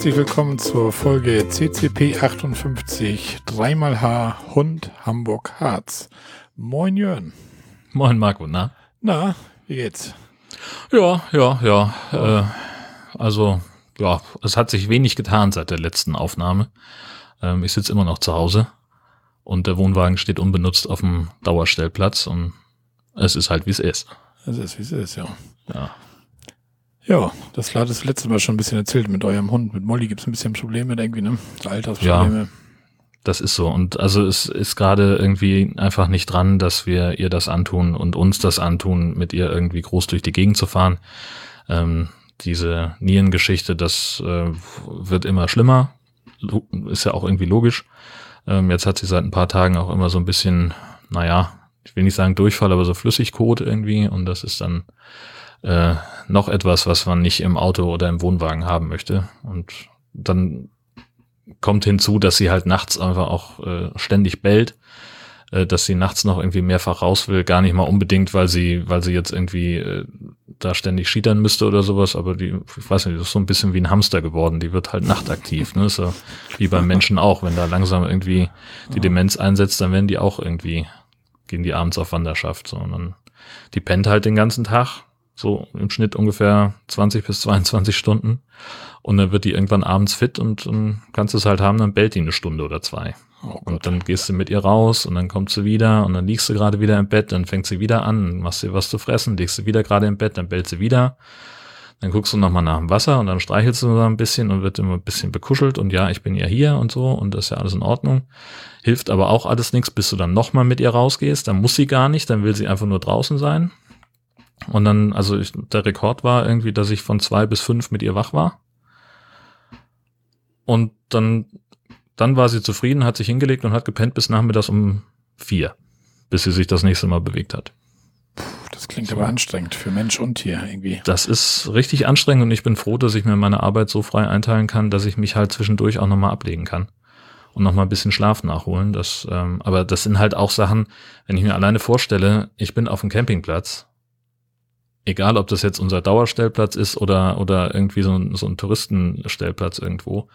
herzlich willkommen zur Folge CCP 58 dreimal H Hund Hamburg Harz. Moin Jörn. Moin Marco, na? Na, wie geht's? Ja, ja, ja. Äh, also, ja, es hat sich wenig getan seit der letzten Aufnahme. Ähm, ich sitze immer noch zu Hause und der Wohnwagen steht unbenutzt auf dem Dauerstellplatz und es ist halt, wie es ist. Es ist, wie es ist, ja. Ja. Ja, das hat das letzte Mal schon ein bisschen erzählt mit eurem Hund. Mit Molly gibt es ein bisschen Probleme, irgendwie, ne? Altersprobleme. Ja, das ist so. Und also es ist gerade irgendwie einfach nicht dran, dass wir ihr das antun und uns das antun, mit ihr irgendwie groß durch die Gegend zu fahren. Ähm, diese Nierengeschichte, das äh, wird immer schlimmer. Ist ja auch irgendwie logisch. Ähm, jetzt hat sie seit ein paar Tagen auch immer so ein bisschen, naja, ich will nicht sagen Durchfall, aber so Flüssigkot irgendwie. Und das ist dann äh, noch etwas, was man nicht im Auto oder im Wohnwagen haben möchte. Und dann kommt hinzu, dass sie halt nachts einfach auch äh, ständig bellt, äh, dass sie nachts noch irgendwie mehrfach raus will, gar nicht mal unbedingt, weil sie, weil sie jetzt irgendwie äh, da ständig schiedern müsste oder sowas, aber die, ich weiß nicht, das ist so ein bisschen wie ein Hamster geworden, die wird halt nachtaktiv, ne? So wie beim Menschen auch, wenn da langsam irgendwie die Demenz einsetzt, dann werden die auch irgendwie, gehen die abends auf Wanderschaft, so, und dann, die pennt halt den ganzen Tag, so im Schnitt ungefähr 20 bis 22 Stunden. Und dann wird die irgendwann abends fit und, und kannst es halt haben, dann bellt die eine Stunde oder zwei. Oh und dann gehst du mit ihr raus und dann kommt sie wieder und dann liegst du gerade wieder im Bett, dann fängt sie wieder an, machst dir was zu fressen, legst du wieder gerade im Bett, dann bellt sie wieder. Dann guckst du nochmal nach dem Wasser und dann streichelst du so ein bisschen und wird immer ein bisschen bekuschelt und ja, ich bin ja hier und so und das ist ja alles in Ordnung. Hilft aber auch alles nichts, bis du dann nochmal mit ihr rausgehst. Dann muss sie gar nicht, dann will sie einfach nur draußen sein. Und dann, also ich, der Rekord war irgendwie, dass ich von zwei bis fünf mit ihr wach war. Und dann, dann war sie zufrieden, hat sich hingelegt und hat gepennt bis nachmittags um vier, bis sie sich das nächste Mal bewegt hat. Das klingt so. aber anstrengend für Mensch und Tier irgendwie. Das ist richtig anstrengend und ich bin froh, dass ich mir meine Arbeit so frei einteilen kann, dass ich mich halt zwischendurch auch nochmal ablegen kann und nochmal ein bisschen Schlaf nachholen. Das, ähm, aber das sind halt auch Sachen, wenn ich mir alleine vorstelle, ich bin auf dem Campingplatz egal ob das jetzt unser Dauerstellplatz ist oder, oder irgendwie so ein, so ein Touristenstellplatz irgendwo.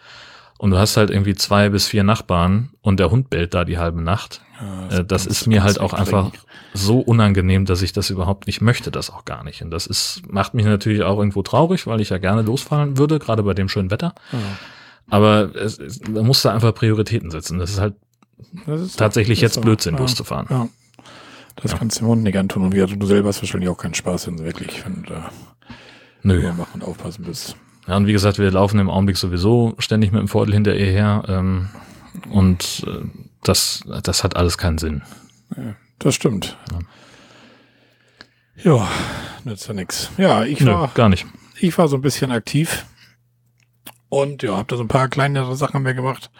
Und du hast halt irgendwie zwei bis vier Nachbarn und der Hund bellt da die halbe Nacht. Ja, das, äh, das ist mir halt auch einfach so unangenehm, dass ich das überhaupt nicht möchte, das auch gar nicht. Und das ist, macht mich natürlich auch irgendwo traurig, weil ich ja gerne losfahren würde, gerade bei dem schönen Wetter. Ja. Aber es, es, man muss da einfach Prioritäten setzen. Das ist halt das ist tatsächlich jetzt so. Blödsinn, ja. loszufahren. Ja. Das ja. kannst du dem Hund nicht antun. Und wie du selber hast wahrscheinlich auch keinen Spaß, wenn du wirklich, wenn du da Nö. machen und aufpassen bist. Ja, und wie gesagt, wir laufen im Augenblick sowieso ständig mit dem Vordel hinter ihr her. Ähm, und äh, das, das hat alles keinen Sinn. Ja, das stimmt. Ja, ja nützt ja nix. Ja, ich Nö, war gar nicht. Ich war so ein bisschen aktiv und ja, habe da so ein paar kleinere Sachen mehr gemacht.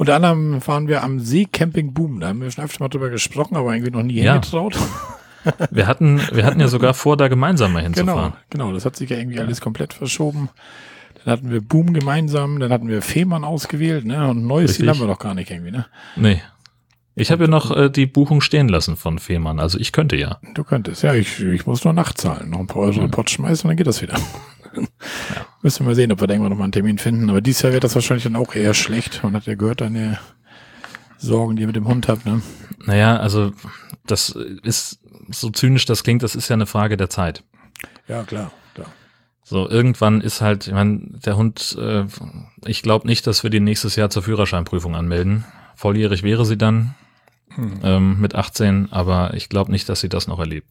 Unter anderem waren wir am See Camping Boom. Da haben wir schon öfter mal drüber gesprochen, aber irgendwie noch nie ja. hingetraut. wir hatten, wir hatten ja sogar vor, da gemeinsam mal hinzufahren. Genau, genau. Das hat sich ja irgendwie alles komplett verschoben. Dann hatten wir Boom gemeinsam, dann hatten wir Fehmarn ausgewählt, ne? Und ein neues Ziel haben wir noch gar nicht irgendwie, ne? Nee. Ich habe ja noch äh, die Buchung stehen lassen von Fehmarn, also ich könnte ja. Du könntest, ja, ich, ich muss nur nachzahlen, noch ein paar Euro in den Pott schmeißen und dann geht das wieder. Ja. Müssen wir sehen, ob wir da irgendwann nochmal einen Termin finden. Aber dieses Jahr wird das wahrscheinlich dann auch eher schlecht. Man hat ja gehört, deine Sorgen, die ihr mit dem Hund habt, ne? Naja, also das ist so zynisch das klingt, das ist ja eine Frage der Zeit. Ja, klar. So, irgendwann ist halt, ich meine, der Hund, äh, ich glaube nicht, dass wir die nächstes Jahr zur Führerscheinprüfung anmelden. Volljährig wäre sie dann hm. ähm, mit 18, aber ich glaube nicht, dass sie das noch erlebt.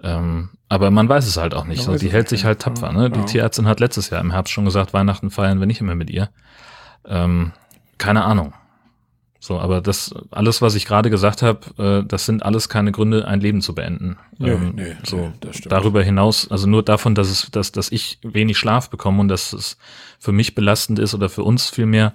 Ähm, aber man weiß es halt auch nicht. So, die hält sich halt tapfer. Ne? Die. Tierärztin hat letztes Jahr im Herbst schon gesagt, Weihnachten feiern wir nicht immer mit ihr. Ähm, keine Ahnung. So, aber das alles, was ich gerade gesagt habe, äh, das sind alles keine Gründe, ein Leben zu beenden. Nee, ähm, nee, so darüber hinaus, also nur davon, dass es, dass, dass ich wenig Schlaf bekomme und dass es für mich belastend ist oder für uns vielmehr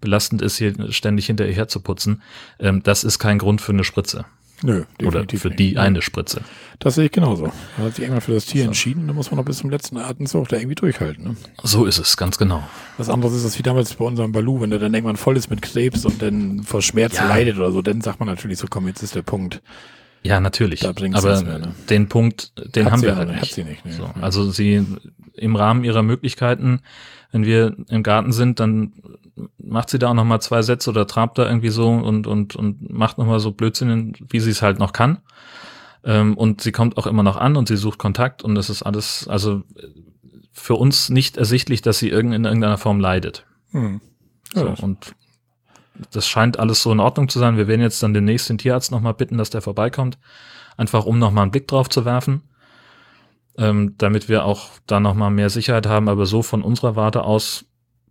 belastend ist, hier ständig hinterher zu putzen, ähm, das ist kein Grund für eine Spritze. Nö, Oder für die nicht. eine Spritze. Das sehe ich genauso. Da hat sich irgendwann für das Tier so. entschieden, da muss man noch bis zum letzten Atemzug da irgendwie durchhalten. Ne? So ist es, ganz genau. Was anderes ist das wie damals bei unserem Balu, wenn der dann irgendwann voll ist mit Krebs und dann vor Schmerz ja. leidet oder so, dann sagt man natürlich so, komm, jetzt ist der Punkt. Ja, natürlich. Da Aber mehr, ne? den Punkt, den Hat haben wir halt nicht, hat sie nicht, ne? So, Ja. also sie im Rahmen ihrer Möglichkeiten, wenn wir im Garten sind, dann macht sie da auch noch mal zwei Sätze oder trabt da irgendwie so und und und macht noch mal so Blödsinn, wie sie es halt noch kann. Ähm, und sie kommt auch immer noch an und sie sucht Kontakt und das ist alles, also für uns nicht ersichtlich, dass sie irgend, in irgendeiner Form leidet. Hm. So, Ja, und das scheint alles so in Ordnung zu sein. Wir werden jetzt dann demnächst den Tierarzt nochmal bitten, dass der vorbeikommt. Einfach um nochmal einen Blick drauf zu werfen. Ähm, damit wir auch da nochmal mehr Sicherheit haben. Aber so von unserer Warte aus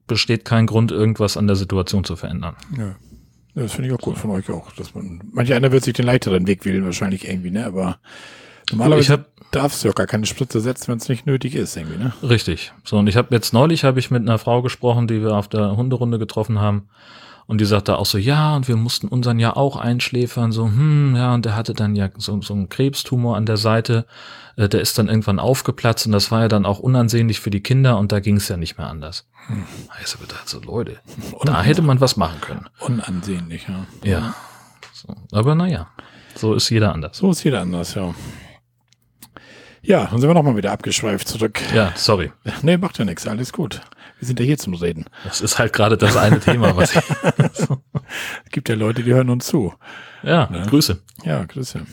besteht kein Grund, irgendwas an der Situation zu verändern. ja. Das finde ich auch gut von euch auch. Dass man, manch einer wird sich den leichteren Weg wählen, wahrscheinlich irgendwie, ne? Aber Ich normalerweise hab, darfst du ja gar keine Spritze setzen, wenn es nicht nötig ist, irgendwie, ne? Richtig. So, und ich habe jetzt neulich habe ich mit einer Frau gesprochen, die wir auf der Hunderunde getroffen haben. Und die sagte auch so, ja, und wir mussten unseren ja auch einschläfern, so, hm, ja, und der hatte dann ja so, so einen Krebstumor an der Seite, äh, der ist dann irgendwann aufgeplatzt und das war ja dann auch unansehnlich für die Kinder und da ging es ja nicht mehr anders. Hm. Ich habe gedacht, so Leute, da hätte man was machen können. Unansehnlich, ja. Ja. So, aber naja, so ist jeder anders. So ist jeder anders, ja. Ja, dann sind wir nochmal wieder abgeschweift zurück. Ja, sorry. Nee, macht ja nichts, alles gut. Wir sind ja hier zum Reden. Das ist halt gerade das eine Thema, was ich. Es gibt ja Leute, die hören uns zu. Ja, Ne? Grüße. Ja, Grüße.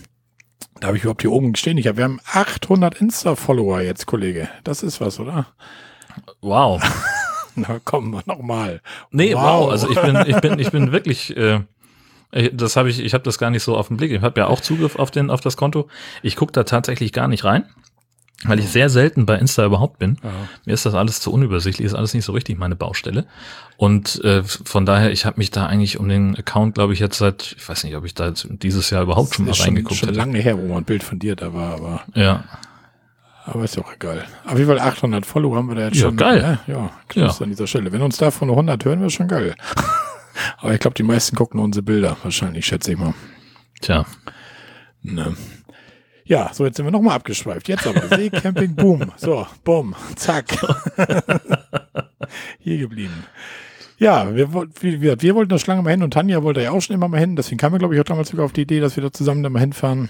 Da habe ich überhaupt hier oben stehen. Ich hab, wir haben 800 Insta-Follower jetzt, Kollege. Das ist was, oder? Wow. Na komm, nochmal. Nee, wow. Also ich bin, ich bin, ich bin wirklich, äh, das habe ich, ich habe das gar nicht so auf den Blick. Ich habe ja auch Zugriff auf den, auf das Konto. Ich gucke da tatsächlich gar nicht rein, weil ich sehr selten bei Insta überhaupt bin. Ja. Mir ist das alles zu unübersichtlich, ist alles nicht so richtig meine Baustelle. Und äh, von daher, ich habe mich da eigentlich um den Account, glaube ich, jetzt seit, ich weiß nicht, ob ich da dieses Jahr überhaupt schon mal schon, reingeguckt schon habe. lange her, wo mal ein Bild von dir da war, aber, Ja, aber ist ja auch egal. Auf jeden Fall 800 Follower haben wir da jetzt Ja, schon. geil. Ja, ja Grüß Ja. an dieser Stelle. Wenn uns davon nur 100 hören, wäre schon geil. aber ich glaube, die meisten gucken nur unsere Bilder, wahrscheinlich, schätze ich mal. tja. Ne. Ja, so jetzt sind wir nochmal abgeschweift. Jetzt aber Seecamping, boom. So, bumm, zack. Hier geblieben. Ja, wir, wie, wir wollten da schon lange mal hin und Tanja wollte ja auch schon immer mal hin. Deswegen kamen wir, glaube ich, auch damals sogar auf die Idee, dass wir da zusammen da mal hinfahren.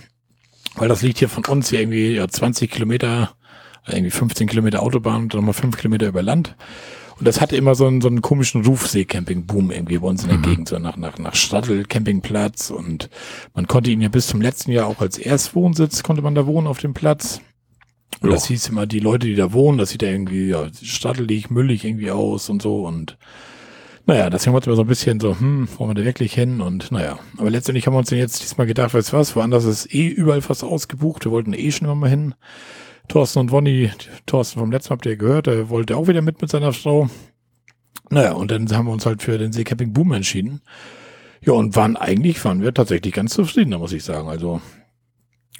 Weil das liegt hier von uns hier irgendwie ja, 20 Kilometer, äh, irgendwie 15 Kilometer Autobahn und dann nochmal 5 Kilometer über Land. Und das hatte immer so einen, so einen komischen Ruf, Seecamping-Boom irgendwie bei uns in der Gegend, so nach, nach, nach Stadtel, Campingplatz und man konnte ihn ja bis zum letzten Jahr auch als Erstwohnsitz, konnte man da wohnen auf dem Platz. Und Ja. das hieß immer, die Leute, die da wohnen, das sieht ja irgendwie ja, stattelig, müllig irgendwie aus und so und naja, deswegen wollten wir so ein bisschen so, hm, wollen wir da wirklich hin? Und naja, aber letztendlich haben wir uns dann jetzt diesmal gedacht, weißt du was, woanders ist eh überall fast ausgebucht, wir wollten eh schon immer mal hin. Thorsten und Wonny, Thorsten vom letzten habt ihr gehört, der wollte auch wieder mit mit seiner Frau. Naja, und dann haben wir uns halt für den Seecamping Boom entschieden. Ja, und waren eigentlich, waren wir tatsächlich ganz zufrieden, da muss ich sagen. Also,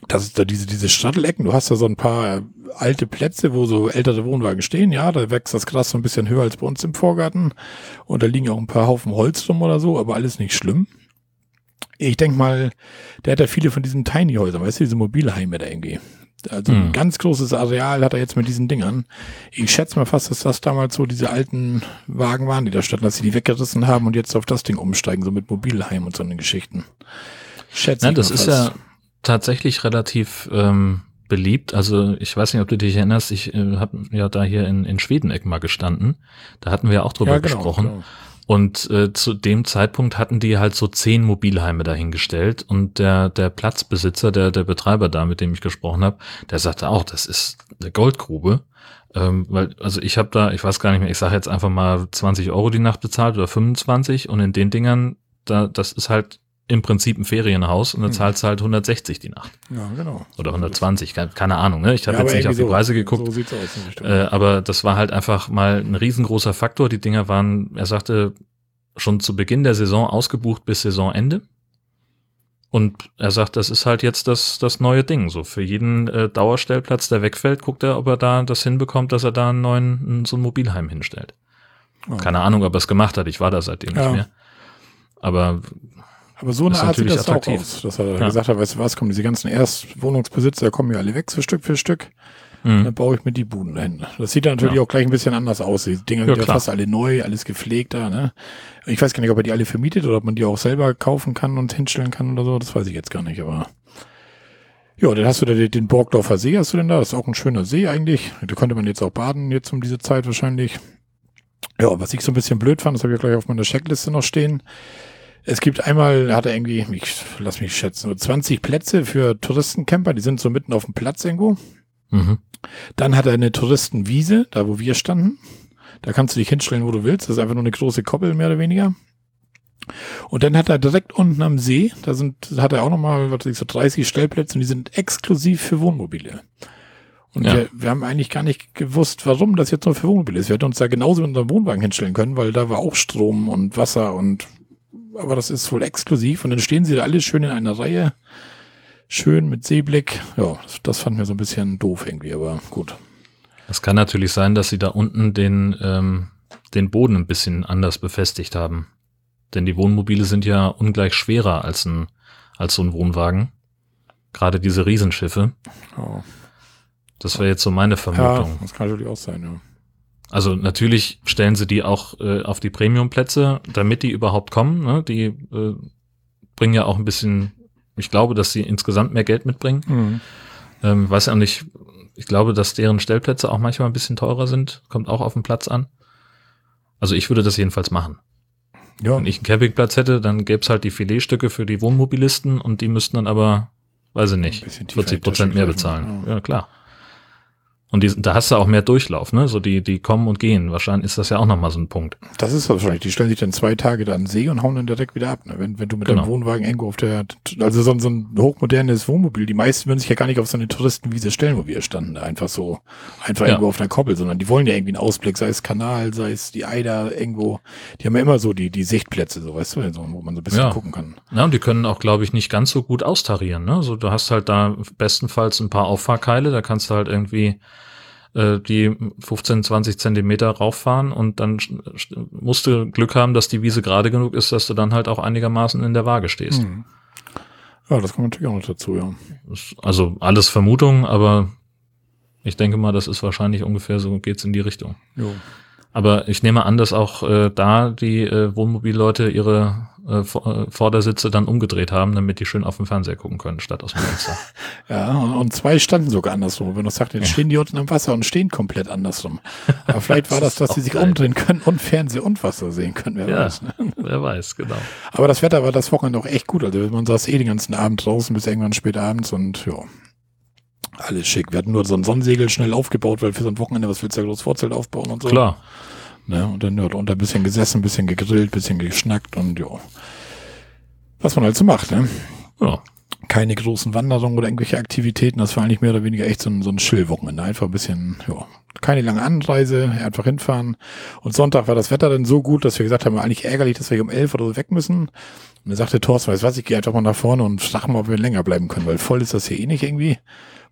das ist da diese, diese Strattelecken, du hast da so ein paar äh, alte Plätze, wo so ältere Wohnwagen stehen, ja, da wächst das Gras so ein bisschen höher als bei uns im Vorgarten. Und da liegen auch ein paar Haufen Holz rum oder so, aber alles nicht schlimm. Ich denk mal, der hat ja viele von diesen Tiny-Häusern, weißt du, diese Mobilheime da irgendwie. Also ein Hm. ganz großes Areal hat er jetzt mit diesen Dingern. Ich schätze mal fast, dass das damals so diese alten Wagen waren, die da standen, dass sie die weggerissen haben und jetzt auf das Ding umsteigen, so mit Mobilheim und so eine Geschichten. Schätze Ja, ich das ist fast. ja tatsächlich relativ ähm, beliebt. Also ich weiß nicht, ob du dich erinnerst, ich äh, habe ja da hier in, in Schwedeneck mal gestanden. Da hatten wir ja auch drüber ja, genau, gesprochen. Genau. Und äh, zu dem Zeitpunkt hatten die halt so zehn Mobilheime dahingestellt und der der Platzbesitzer, der der Betreiber da, mit dem ich gesprochen habe, der sagte auch, das ist eine Goldgrube. Ähm, weil, also ich habe da, ich weiß gar nicht mehr, ich sage jetzt einfach mal 20 Euro die Nacht bezahlt oder 25 und in den Dingern, da, das ist halt im Prinzip ein Ferienhaus und da Hm. zahlst du halt 160 die Nacht. Ja, genau. Oder 120, keine, Ahnung, ne? Ich habe Ja, jetzt nicht auf die so. Preise geguckt. So sieht's aus. Äh, aber das war halt einfach mal ein riesengroßer Faktor. Die Dinger waren, er sagte, schon zu Beginn der Saison ausgebucht bis Saisonende. Und er sagt, das ist halt jetzt das, das neue Ding. So für jeden äh, Dauerstellplatz, der wegfällt, guckt er, ob er da das hinbekommt, dass er da einen neuen, so ein Mobilheim hinstellt. Ja. Keine Ahnung, ob er es gemacht hat. Ich war da seitdem Ja. nicht mehr. Aber Aber so eine Art sieht das auch attraktiv. aus, dass er Ja. gesagt hat, weißt du was, kommen diese ganzen Erstwohnungsbesitzer, kommen ja alle weg, so Stück für Stück. mh, Dann baue ich mir die Buden dahin. Das sieht dann natürlich Ja. auch gleich ein bisschen anders aus. Die Dinger Ja, sind ja fast alle neu, alles gepflegter. Ne? Ich weiß gar nicht, ob er die alle vermietet oder ob man die auch selber kaufen kann und hinstellen kann oder so. Das weiß ich jetzt gar nicht. Aber Ja, dann hast du da den, Borgdorfer See, hast du denn da? Das ist auch ein schöner See eigentlich. Da könnte man jetzt auch baden, jetzt um diese Zeit wahrscheinlich. Ja, was ich so ein bisschen blöd fand, das habe ich gleich auf meiner Checkliste noch stehen. Es gibt einmal, hat er irgendwie, ich lass mich schätzen, nur 20 Plätze für Touristencamper, die sind so mitten auf dem Platz irgendwo. Mhm. Dann hat er eine Touristenwiese, da wo wir standen. Da kannst du dich hinstellen, wo du willst. Das ist einfach nur eine große Koppel, mehr oder weniger. Und dann hat er direkt unten am See, da sind, hat er auch nochmal, was weiß ich, so 30 Stellplätze und die sind exklusiv für Wohnmobile. Und ja. wir, wir haben eigentlich gar nicht gewusst, warum das jetzt nur für Wohnmobile ist. Wir hätten uns da genauso mit unserem Wohnwagen hinstellen können, weil da war auch Strom und Wasser und, aber das ist wohl exklusiv und dann stehen sie da alle schön in einer Reihe. Schön mit Seeblick. Ja, das, das fanden wir so ein bisschen doof irgendwie, aber gut. Es kann natürlich sein, dass sie da unten den, ähm, den Boden ein bisschen anders befestigt haben. Denn die Wohnmobile sind ja ungleich schwerer als ein, als so ein Wohnwagen. Gerade diese Riesenschiffe. Oh. Das wäre jetzt so meine Vermutung. Ja, das kann natürlich auch sein, ja. Also natürlich stellen sie die auch äh, auf die Premium-Plätze, damit die überhaupt kommen. Ne? Die äh, bringen ja auch ein bisschen, ich glaube, dass sie insgesamt mehr Geld mitbringen. Mhm. Ähm, weiß ja nicht, ich glaube, dass deren Stellplätze auch manchmal ein bisschen teurer sind. Kommt auch auf den Platz an. Also ich würde das jedenfalls machen. Ja. Wenn ich einen Campingplatz hätte, dann gäbe es halt die Filetstücke für die Wohnmobilisten und die müssten dann aber, weiß ich nicht, 40 Prozent mehr bezahlen. Ja, klar. Und die, da hast du auch mehr Durchlauf, ne? So die, die kommen und gehen. Wahrscheinlich ist das ja auch nochmal so ein Punkt. Das ist wahrscheinlich. Die stellen sich dann zwei Tage da an den See und hauen dann direkt wieder ab. Ne? Wenn, wenn du mit genau. deinem Wohnwagen irgendwo auf der, also so, so ein hochmodernes Wohnmobil, die meisten würden sich ja gar nicht auf so eine Touristenwiese stellen, wo wir standen. Einfach so, einfach ja. irgendwo auf einer Koppel, sondern die wollen ja irgendwie einen Ausblick, sei es Kanal, sei es die Eider irgendwo. Die haben ja immer so die, die Sichtplätze, so weißt du, wo man so ein bisschen ja. gucken kann. Ja, und die können auch, glaube ich, nicht ganz so gut austarieren, ne? So, du hast halt da bestenfalls ein paar Auffahrkeile, da kannst du halt irgendwie äh, die 15, 20 Zentimeter rauffahren und dann musst du Glück haben, dass die Wiese gerade genug ist, dass du dann halt auch einigermaßen in der Waage stehst. Hm. Ja, das kommt natürlich auch noch dazu, ja. Also alles Vermutungen, aber ich denke mal, das ist wahrscheinlich ungefähr so, geht's in die Richtung. Jo. Aber ich nehme an, dass auch äh, da die äh, Wohnmobilleute ihre äh, äh, Vordersitze dann umgedreht haben, damit die schön auf dem Fernseher gucken können, statt aus dem Fenster. ja, und zwei standen sogar andersrum. Wenn du sagst, dann stehen die unten im Wasser und stehen komplett andersrum. Aber vielleicht war das, dass sie sich geil. umdrehen können und Fernseher und Wasser sehen können. Wer ja, weiß. Ne? Wer weiß, genau. Aber das Wetter war das Wochenende auch echt gut. Also man saß eh den ganzen Abend draußen bis irgendwann spät abends und ja, alles schick. Wir hatten nur so ein Sonnensegel schnell aufgebaut, weil für so ein Wochenende, was willst du ja groß Vorzelt aufbauen und so. Klar. Ne? Und dann ja, unter ein bisschen gesessen, ein bisschen gegrillt, ein bisschen geschnackt und ja. Was man halt so macht, ne? Ja. Keine großen Wanderungen oder irgendwelche Aktivitäten. Das war eigentlich mehr oder weniger echt so ein, so ein Chill-Wochenende. Einfach ein bisschen, ja, keine lange Anreise, einfach hinfahren. Und Sonntag war das Wetter dann so gut, dass wir gesagt haben, eigentlich ärgerlich, dass wir um elf oder so weg müssen. Und dann sagte Thorsten, weißt was, ich gehe einfach mal nach vorne und frag mal, ob wir länger bleiben können, weil voll ist das hier eh nicht irgendwie.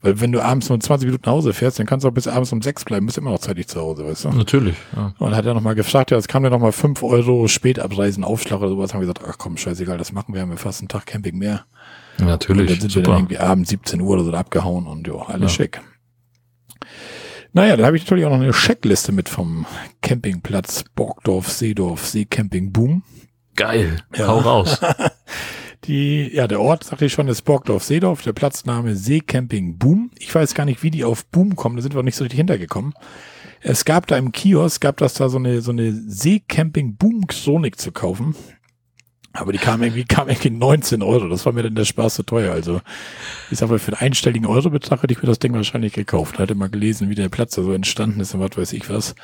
Weil wenn du abends nur 20 Minuten nach Hause fährst, dann kannst du auch bis abends um sechs bleiben, bist immer noch zeitig zu Hause, weißt du? Natürlich, ja. Und hat er nochmal gefragt, ja, es kam ja nochmal fünf Euro Spätabreisen, Aufschlag oder sowas, haben wir gesagt, ach komm, scheißegal, das machen wir, haben wir fast einen Tag Camping mehr. Ja, natürlich. Und dann sind super. wir dann irgendwie abends 17 Uhr oder so abgehauen und jo, alles ja. schick. Naja, dann habe ich natürlich auch noch eine Checkliste mit vom Campingplatz Borgdorf, Seedorf, Seecamping Boom. Geil, ja. hau raus. Die, ja, der Ort, sagte ich schon, ist Borgdorf Seedorf, der Platzname Seecamping Boom. Ich weiß gar nicht, wie die auf Boom kommen, da sind wir nicht so richtig hintergekommen. Es gab da im Kiosk, gab das da so eine, so eine Seecamping Boom Chronik zu kaufen. Aber die kam irgendwie, kam irgendwie 19 Euro. Das war mir dann der Spaß zu teuer. Also, ich sag mal, für einen einstelligen Eurobetrag hätte ich mir das Ding wahrscheinlich gekauft. Hatte mal gelesen, wie der Platz da so entstanden ist und was weiß ich was.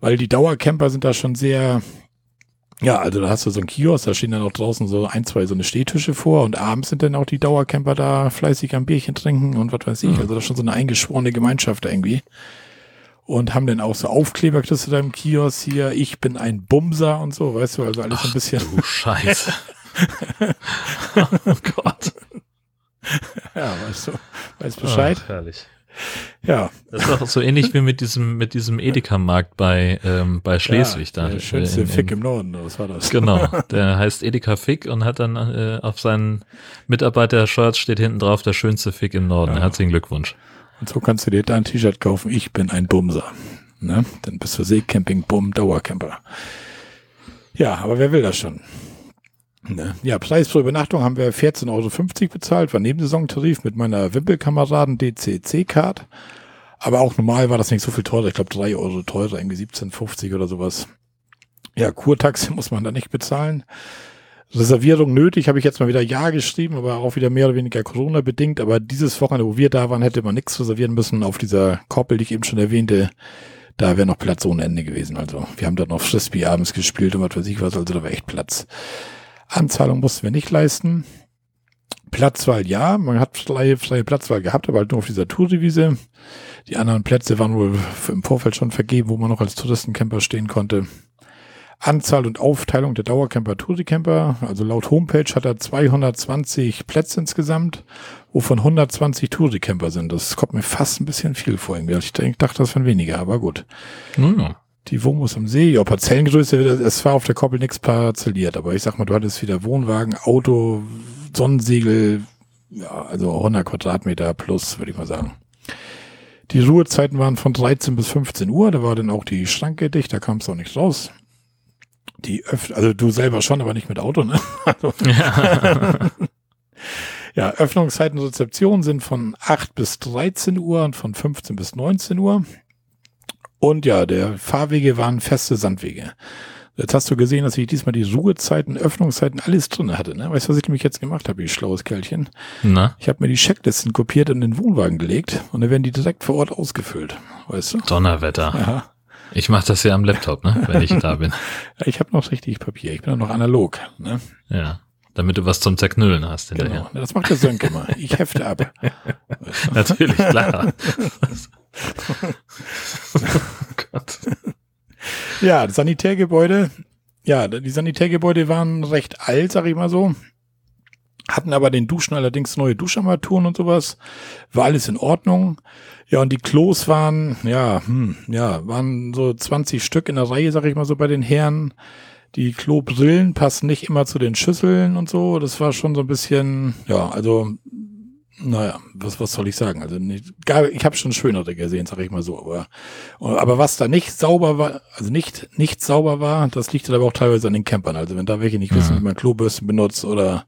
Weil die Dauercamper sind da schon sehr, ja, also da hast du so ein Kiosk, da stehen dann auch draußen so ein, zwei so eine Stehtische vor und abends sind dann auch die Dauercamper da fleißig am Bierchen trinken und was weiß ich. Mhm. Also das ist schon so eine eingeschworene Gemeinschaft irgendwie. Und haben dann auch so Aufkleber kriegst du da im Kiosk hier, ich bin ein Bumser und so, weißt du, also alles Ach, ein bisschen. Du Scheiße. oh Gott. Ja, weißt du, weißt Bescheid. Ach, herrlich. Ja. Das ist doch so ähnlich wie mit diesem, mit diesem Edeka-Markt bei, ähm, bei Schleswig ja, da. Der schönste in, in, Fick im Norden, was war das? Genau. Der heißt Edeka Fick und hat dann äh, auf seinen Mitarbeiter-Shirts steht hinten drauf der schönste Fick im Norden. Ja. Herzlichen Glückwunsch. Und so kannst du dir da ein T-Shirt kaufen. Ich bin ein Bumser. Ne? Dann bist du Seecamping, Bum, Dauercamper. Ja, aber wer will das schon? Ne? Ja, Preis pro Übernachtung haben wir 14,50 Euro bezahlt, war Nebensaisontarif mit meiner Wimpelkameraden DCC-Card. Aber auch normal war das nicht so viel teurer. Ich glaube, 3 Euro teurer, irgendwie 17,50 oder sowas. Ja, Kurtaxe muss man da nicht bezahlen. Reservierung nötig, habe ich jetzt mal wieder Ja geschrieben, aber auch wieder mehr oder weniger Corona bedingt. Aber dieses Wochenende, wo wir da waren, hätte man nichts reservieren müssen auf dieser Koppel, die ich eben schon erwähnte. Da wäre noch Platz ohne Ende gewesen. Also wir haben dort noch Frisbee abends gespielt und was weiß ich was, also da war echt Platz. Anzahlung mussten wir nicht leisten. Platzwahl ja, man hat freie, freie Platzwahl gehabt, aber halt nur auf dieser Tourrewiese. Die anderen Plätze waren wohl im Vorfeld schon vergeben, wo man noch als Touristencamper stehen konnte. Anzahl und Aufteilung der Dauercamper Touricamper. Also laut Homepage hat er 220 Plätze insgesamt, wovon 120 Touricamper sind. Das kommt mir fast ein bisschen viel vor. Ich dachte, das wären weniger, aber gut. Naja. Die Wohnmus am See, ja, Parzellengröße, es war auf der Koppel nichts parzelliert, aber ich sag mal, du hattest wieder Wohnwagen, Auto, Sonnensegel, ja, also 100 Quadratmeter plus, würde ich mal sagen. Die Ruhezeiten waren von 13 bis 15 Uhr, da war dann auch die Schranke dicht, da kam es auch nicht raus die öff also du selber schon, aber nicht mit Auto, ne? Also, ja. ja, Öffnungszeiten Rezeption sind von 8 bis 13 Uhr und von 15 bis 19 Uhr. Und ja, der Fahrwege waren feste Sandwege. Jetzt hast du gesehen, dass ich diesmal die Ruhezeiten, Öffnungszeiten, alles drin hatte. Ne? Weißt du, was ich nämlich jetzt gemacht habe, ich schlaues Kerlchen? Na? Ich habe mir die Checklisten kopiert und in den Wohnwagen gelegt und dann werden die direkt vor Ort ausgefüllt. Weißt du? Donnerwetter. Ja. Ich mache das ja am Laptop, ne, wenn ich da bin. Ich habe noch richtig Papier, ich bin noch analog. Ne? Ja, damit du was zum Zerknüllen hast hinterher. Genau, das macht der Sönke immer. Ich hefte ab. Natürlich, klar. oh. Ja, Sanitärgebäude, ja, die Sanitärgebäude waren recht alt, sag ich mal so. Hatten aber den Duschen allerdings neue Duscharmaturen und sowas. War alles in Ordnung. Ja, und die Klos waren, ja, hm, ja, waren so 20 Stück in der Reihe, sag ich mal so, bei den Herren. Die Klobrillen passen nicht immer zu den Schüsseln und so. Das war schon so ein bisschen, ja, also, naja, was, was soll ich sagen? Also, nicht, gar, ich habe schon schönere gesehen, sag ich mal so. Aber, aber was da nicht sauber war, also nicht, nicht sauber war, das liegt aber auch teilweise an den Campern. Also, wenn da welche nicht wissen, mhm. wie man Klobürsten benutzt oder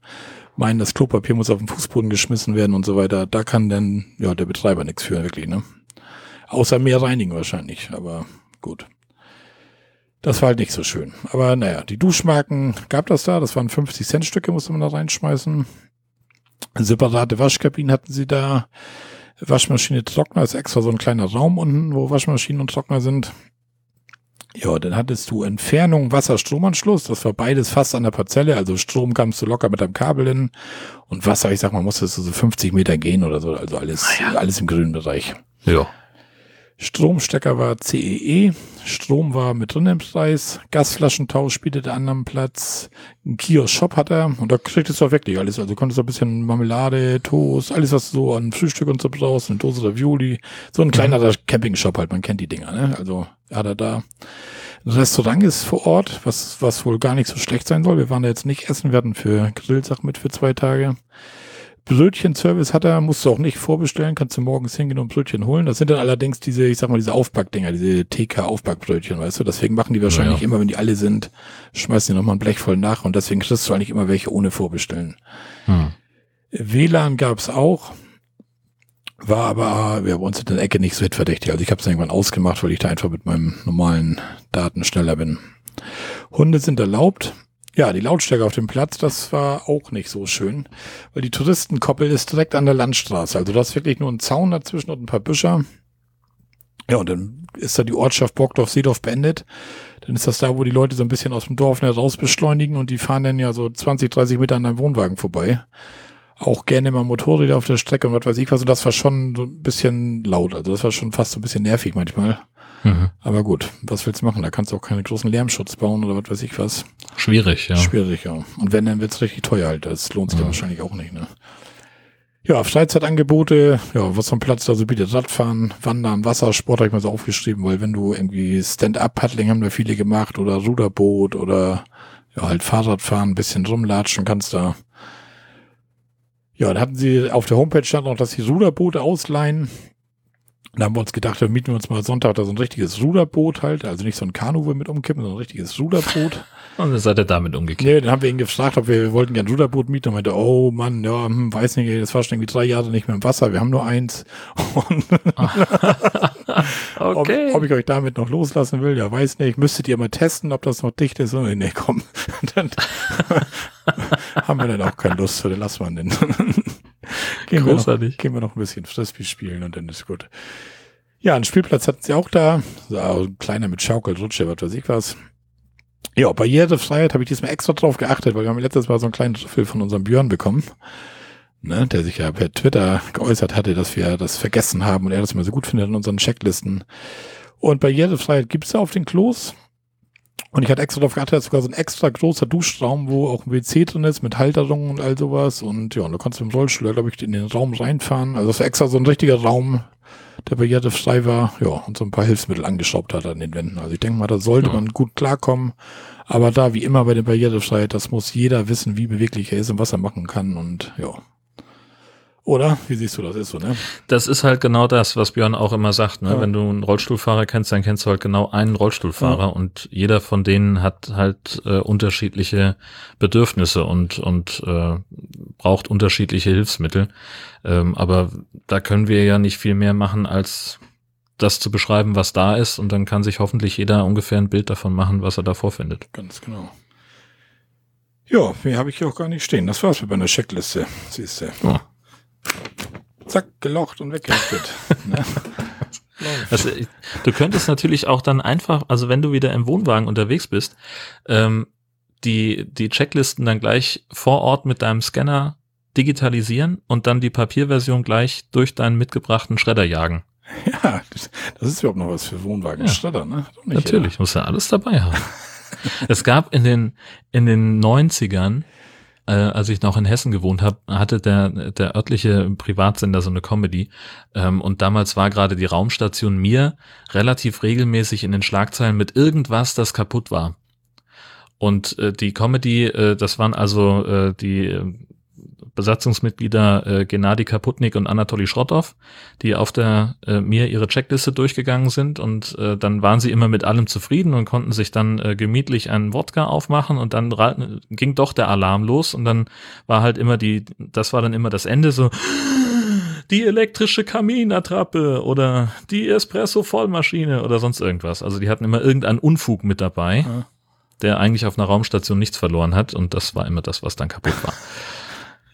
meinen, das Klopapier muss auf den Fußboden geschmissen werden und so weiter, da kann dann ja der Betreiber nichts für, wirklich, ne? Außer mehr reinigen wahrscheinlich, aber gut. Das war halt nicht so schön. Aber naja, die Duschmarken gab das da, das waren 50 Cent Stücke, musste man da reinschmeißen. Separate Waschkabinen hatten sie da. Waschmaschine, Trockner ist extra so ein kleiner Raum unten, wo Waschmaschinen und Trockner sind. Ja, dann hattest du Entfernung, Wasser, Stromanschluss. Das war beides fast an der Parzelle. Also Strom kamst du locker mit einem Kabel hin. Und Wasser, ich sag mal, musstest du so 50 Meter gehen oder so. Also alles, ja. alles im grünen Bereich. Ja. Stromstecker war CEE, e. Strom war mit drin im Preis, Gasflaschentausch spielte der anderen Platz, ein Kiosk-Shop hat er und da kriegtest du auch wirklich alles. Also konntest du ein bisschen Marmelade, Toast, alles was du so an Frühstück und so brauchst, eine Dose Ravioli, so ein kleinerer mhm. Camping-Shop halt, man kennt die Dinger, ne? Also hat er da. Ein Restaurant ist vor Ort, was, was wohl gar nicht so schlecht sein soll. Wir waren da jetzt nicht essen, wir hatten für Grillsachen mit für zwei Tage. Brötchenservice hat er, musst du auch nicht vorbestellen, kannst du morgens hingehen und Brötchen holen. Das sind dann allerdings diese, ich sag mal, diese Aufpackdinger, diese TK-Aufpackbrötchen, weißt du? Deswegen machen die wahrscheinlich ja. immer, wenn die alle sind, schmeißen die nochmal ein Blech voll nach und deswegen kriegst du eigentlich immer welche ohne vorbestellen. Hm. WLAN gab's auch, war aber ja, bei uns in der Ecke nicht so hitverdächtig. Also ich habe es irgendwann ausgemacht, weil ich da einfach mit meinem normalen Daten schneller bin. Hunde sind erlaubt, ja, die Lautstärke auf dem Platz, das war auch nicht so schön, weil die Touristenkoppel ist direkt an der Landstraße. Also da ist wirklich nur ein Zaun dazwischen und ein paar Büscher. Ja, und dann ist da die Ortschaft Brockdorf-Seedorf beendet. Dann ist das da, wo die Leute so ein bisschen aus dem Dorf heraus beschleunigen und die fahren dann ja so 20, 30 Meter an einem Wohnwagen vorbei. Auch gerne mal Motorräder auf der Strecke und was weiß ich was. Und das war schon so ein bisschen laut. Also das war schon fast so ein bisschen nervig manchmal. Mhm. Aber gut, was willst du machen? Da kannst du auch keine großen Lärmschutz bauen oder was weiß ich was. Schwierig, ja. Schwierig, ja. Und wenn, dann wird's richtig teuer halt. Das lohnt sich mhm. wahrscheinlich auch nicht, ne? Ja, Freizeitangebote, ja, was vom Platz da so bietet, Radfahren, Wandern, Wassersport habe ich mal so aufgeschrieben, weil wenn du irgendwie Stand-Up-Paddling haben da viele gemacht oder Ruderboot oder ja, halt Fahrradfahren, ein bisschen rumlatschen kannst da. Ja, da hatten sie auf der Homepage stand noch, dass sie Ruderboote ausleihen. Da haben wir uns gedacht, dann mieten wir uns mal Sonntag da so ein richtiges Ruderboot halt, also nicht so ein Kanu, wo wir mit umkippen, sondern ein richtiges Ruderboot. Und dann seid ihr damit umgekehrt. Nee, dann haben wir ihn gefragt, ob wir, wir wollten gerne ein Ruderboot mieten und meinte, oh Mann, ja, hm, weiß nicht, das war schon irgendwie drei Jahre nicht mehr im Wasser, wir haben nur eins. Und okay. ob, ob ich euch damit noch loslassen will, ja, weiß nicht. Müsstet ihr mal testen, ob das noch dicht ist. Und, nee, komm. dann haben wir dann auch keine Lust dann lassen wir den. Gehen, wir noch, Großartig. gehen wir noch ein bisschen Frisbee spielen und dann ist gut. Ja, einen Spielplatz hatten sie auch da. So, ein kleiner mit Schaukel, Rutsche, was weiß ich was. Ja, Barrierefreiheit habe ich diesmal extra drauf geachtet, weil wir haben letztes Mal so einen kleinen Riffel von unserem Björn bekommen, ne, der sich ja per Twitter geäußert hatte, dass wir das vergessen haben und er das immer so gut findet in unseren Checklisten. Und Barrierefreiheit gibt's ja auf den Klos. Und ich hatte extra darauf geachtet, dass sogar so ein extra großer Duschraum, wo auch ein WC drin ist, mit Halterungen und all sowas. Und ja, und da kannst du im Rollstuhl, glaube ich, in den Raum reinfahren. Also das war extra so ein richtiger Raum, der barrierefrei war. Ja, und so ein paar Hilfsmittel angeschraubt hat an den Wänden. Also ich denke mal, da sollte Ja. man gut klarkommen. Aber da, wie immer bei der Barrierefreiheit, das muss jeder wissen, wie beweglich er ist und was er machen kann. Und ja. Oder? Wie siehst du das? Ist so, ne? Das ist halt genau das, was Björn auch immer sagt. Ne? Ja. Wenn du einen Rollstuhlfahrer kennst, dann kennst du halt genau einen Rollstuhlfahrer und jeder von denen hat halt äh, unterschiedliche Bedürfnisse und, und äh, braucht unterschiedliche Hilfsmittel. Ähm, aber da können wir ja nicht viel mehr machen, als das zu beschreiben, was da ist und dann kann sich hoffentlich jeder ungefähr ein Bild davon machen, was er da vorfindet. Ganz genau. Ja, mehr habe ich hier auch gar nicht stehen. Das war's mit meiner Checkliste. Siehst du. Ja. Zack, gelocht und weggeheftet. ne? Also, du könntest natürlich auch dann einfach, also wenn du wieder im Wohnwagen unterwegs bist, ähm, die, die Checklisten dann gleich vor Ort mit deinem Scanner digitalisieren und dann die Papierversion gleich durch deinen mitgebrachten Schredder jagen. Ja, das, ist überhaupt noch was für Wohnwagen. Ja. Schredder, ne? Natürlich, muss ja alles dabei haben. es gab in den, in den 90ern, äh, als ich noch in Hessen gewohnt habe, hatte der, der örtliche Privatsender so eine Comedy. Ähm, und damals war gerade die Raumstation mir relativ regelmäßig in den Schlagzeilen mit irgendwas, das kaputt war. Und äh, die Comedy, äh, das waren also äh, die Besatzungsmitglieder äh, Gennady Kaputnik und Anatoly Schrottov, die auf der äh, mir ihre Checkliste durchgegangen sind und äh, dann waren sie immer mit allem zufrieden und konnten sich dann äh, gemütlich einen Wodka aufmachen und dann ging doch der Alarm los und dann war halt immer die, das war dann immer das Ende so die elektrische Kaminattrappe oder die Espresso-Vollmaschine oder sonst irgendwas. Also die hatten immer irgendeinen Unfug mit dabei, Ja. der eigentlich auf einer Raumstation nichts verloren hat und das war immer das, was dann kaputt war.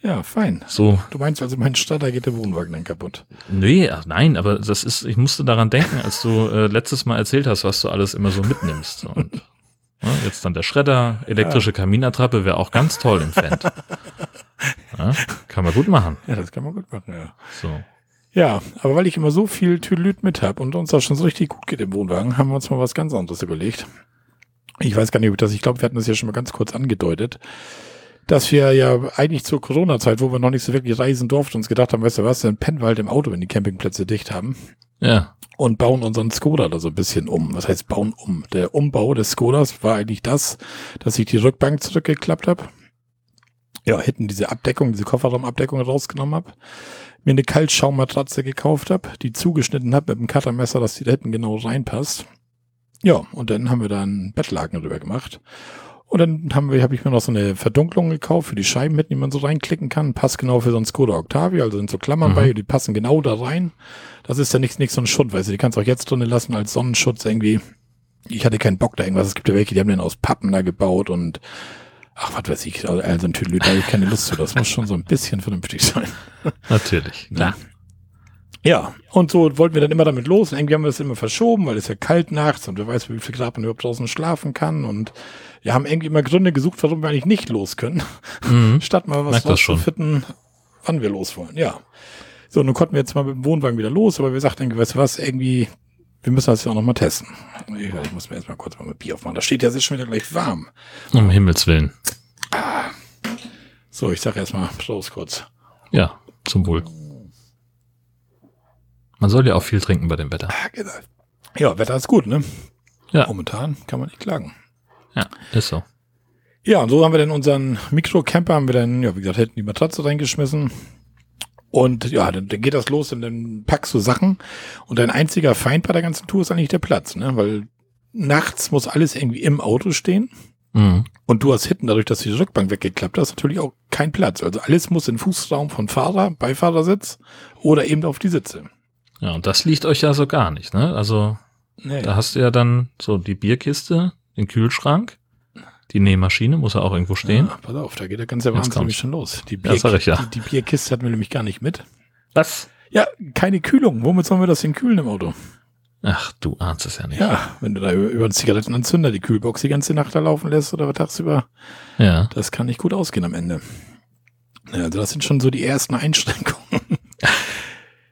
Ja, fein. So, Du meinst also, mein Schredder geht der Wohnwagen dann kaputt. nee, ach nein, aber das ist, ich musste daran denken, als du äh, letztes Mal erzählt hast, was du alles immer so mitnimmst. Und ja, jetzt dann der Schredder, elektrische Kaminattrappe wäre auch ganz toll im Fendt. Ja, kann man gut machen. Ja, das kann man gut machen, ja. So. Ja, aber weil ich immer so viel Tüdelüt mit hab und uns das schon so richtig gut geht im Wohnwagen, haben wir uns mal was ganz anderes überlegt. Ich weiß gar nicht, ob das, ich glaube, wir hatten das ja schon mal ganz kurz angedeutet, dass wir ja eigentlich zur Corona-Zeit, wo wir noch nicht so wirklich reisen durften, uns gedacht haben, weißt du was, dann pennen wir halt im Auto, wenn die Campingplätze dicht haben Ja, und bauen unseren Skoda da so ein bisschen um. Was heißt bauen um? Der Umbau des Skodas war eigentlich das, dass ich die Rückbank zurückgeklappt habe. Ja, hinten diese Abdeckung, diese Kofferraumabdeckung rausgenommen habe. Mir eine Kaltschaummatratze gekauft habe, die zugeschnitten habe mit dem Cuttermesser, dass die da hinten genau reinpasst. Ja, und dann haben wir da einen Bettlaken drüber gemacht. Und dann haben wir, habe ich mir noch so eine Verdunklung gekauft für die Scheiben mit, die man so reinklicken kann. Passt genau für so einen Skoda Octavia, also sind so Klammern Mhm. bei, die passen genau da rein. Das ist ja nicht, nicht so ein Schutt, weißt du, die kannst du auch jetzt drinnen lassen als Sonnenschutz irgendwie. Ich hatte keinen Bock da irgendwas. Es gibt ja welche, die haben den aus Pappen da gebaut und ach, was weiß ich, also ein Tüdelü, da habe ich keine Lust zu. Das muss schon so ein bisschen vernünftig sein. natürlich. Ja. Ja, und so wollten wir dann immer damit los. Und irgendwie haben wir es immer verschoben, weil es ja kalt nachts und wer weiß, wie viel Grad man überhaupt draußen schlafen kann. Und wir haben irgendwie immer Gründe gesucht, warum wir eigentlich nicht los können, Mhm. statt mal was rauszufinden, wann wir los wollen. Ja. So, nun konnten wir jetzt mal mit dem Wohnwagen wieder los, aber wir sagten, irgendwie, weißt du was, irgendwie, wir müssen das ja auch noch mal testen. Ich, ich muss mir jetzt mal kurz mal mit Bier aufmachen. Da steht ja, es ist schon wieder gleich warm. Um Himmels Willen. So, ich sage erstmal Prost kurz. Ja, zum Wohl. Man soll ja auch viel trinken bei dem Wetter. Ah, genau. Ja, Wetter ist gut, ne? Ja. Momentan kann man nicht klagen. Ja, ist so. Ja, und so haben wir dann unseren Mikrocamper, haben wir dann, ja, wie gesagt, hinten die Matratze reingeschmissen. Und ja, dann, dann geht das los und dann packst du Sachen. Und dein einziger Feind bei der ganzen Tour ist eigentlich der Platz, ne? Weil nachts muss alles irgendwie im Auto stehen. Mhm. Und du hast hinten, dadurch, dass die Rückbank weggeklappt hast, natürlich auch keinen Platz. Also alles muss in Fußraum von Fahrer, Beifahrersitz oder eben auf die Sitze. Ja, und das liegt euch ja so gar nicht, ne? Also nee. da hast du ja dann so die Bierkiste, den Kühlschrank, die Nähmaschine muss ja auch irgendwo stehen. Ja, pass auf, da geht der ganze Wahnsinn nämlich schon los. Die, Bier, ja, ich, ja. die, die Bierkiste hatten wir nämlich gar nicht mit. Was? Ja, keine Kühlung. Womit sollen wir das denn kühlen im Auto? Ach, du ahnst es ja nicht. Ja, wenn du da über, über einen Zigarettenanzünder die Kühlbox die ganze Nacht da laufen lässt oder tagsüber. Ja. Das kann nicht gut ausgehen am Ende. Ja, also das sind schon so die ersten Einschränkungen.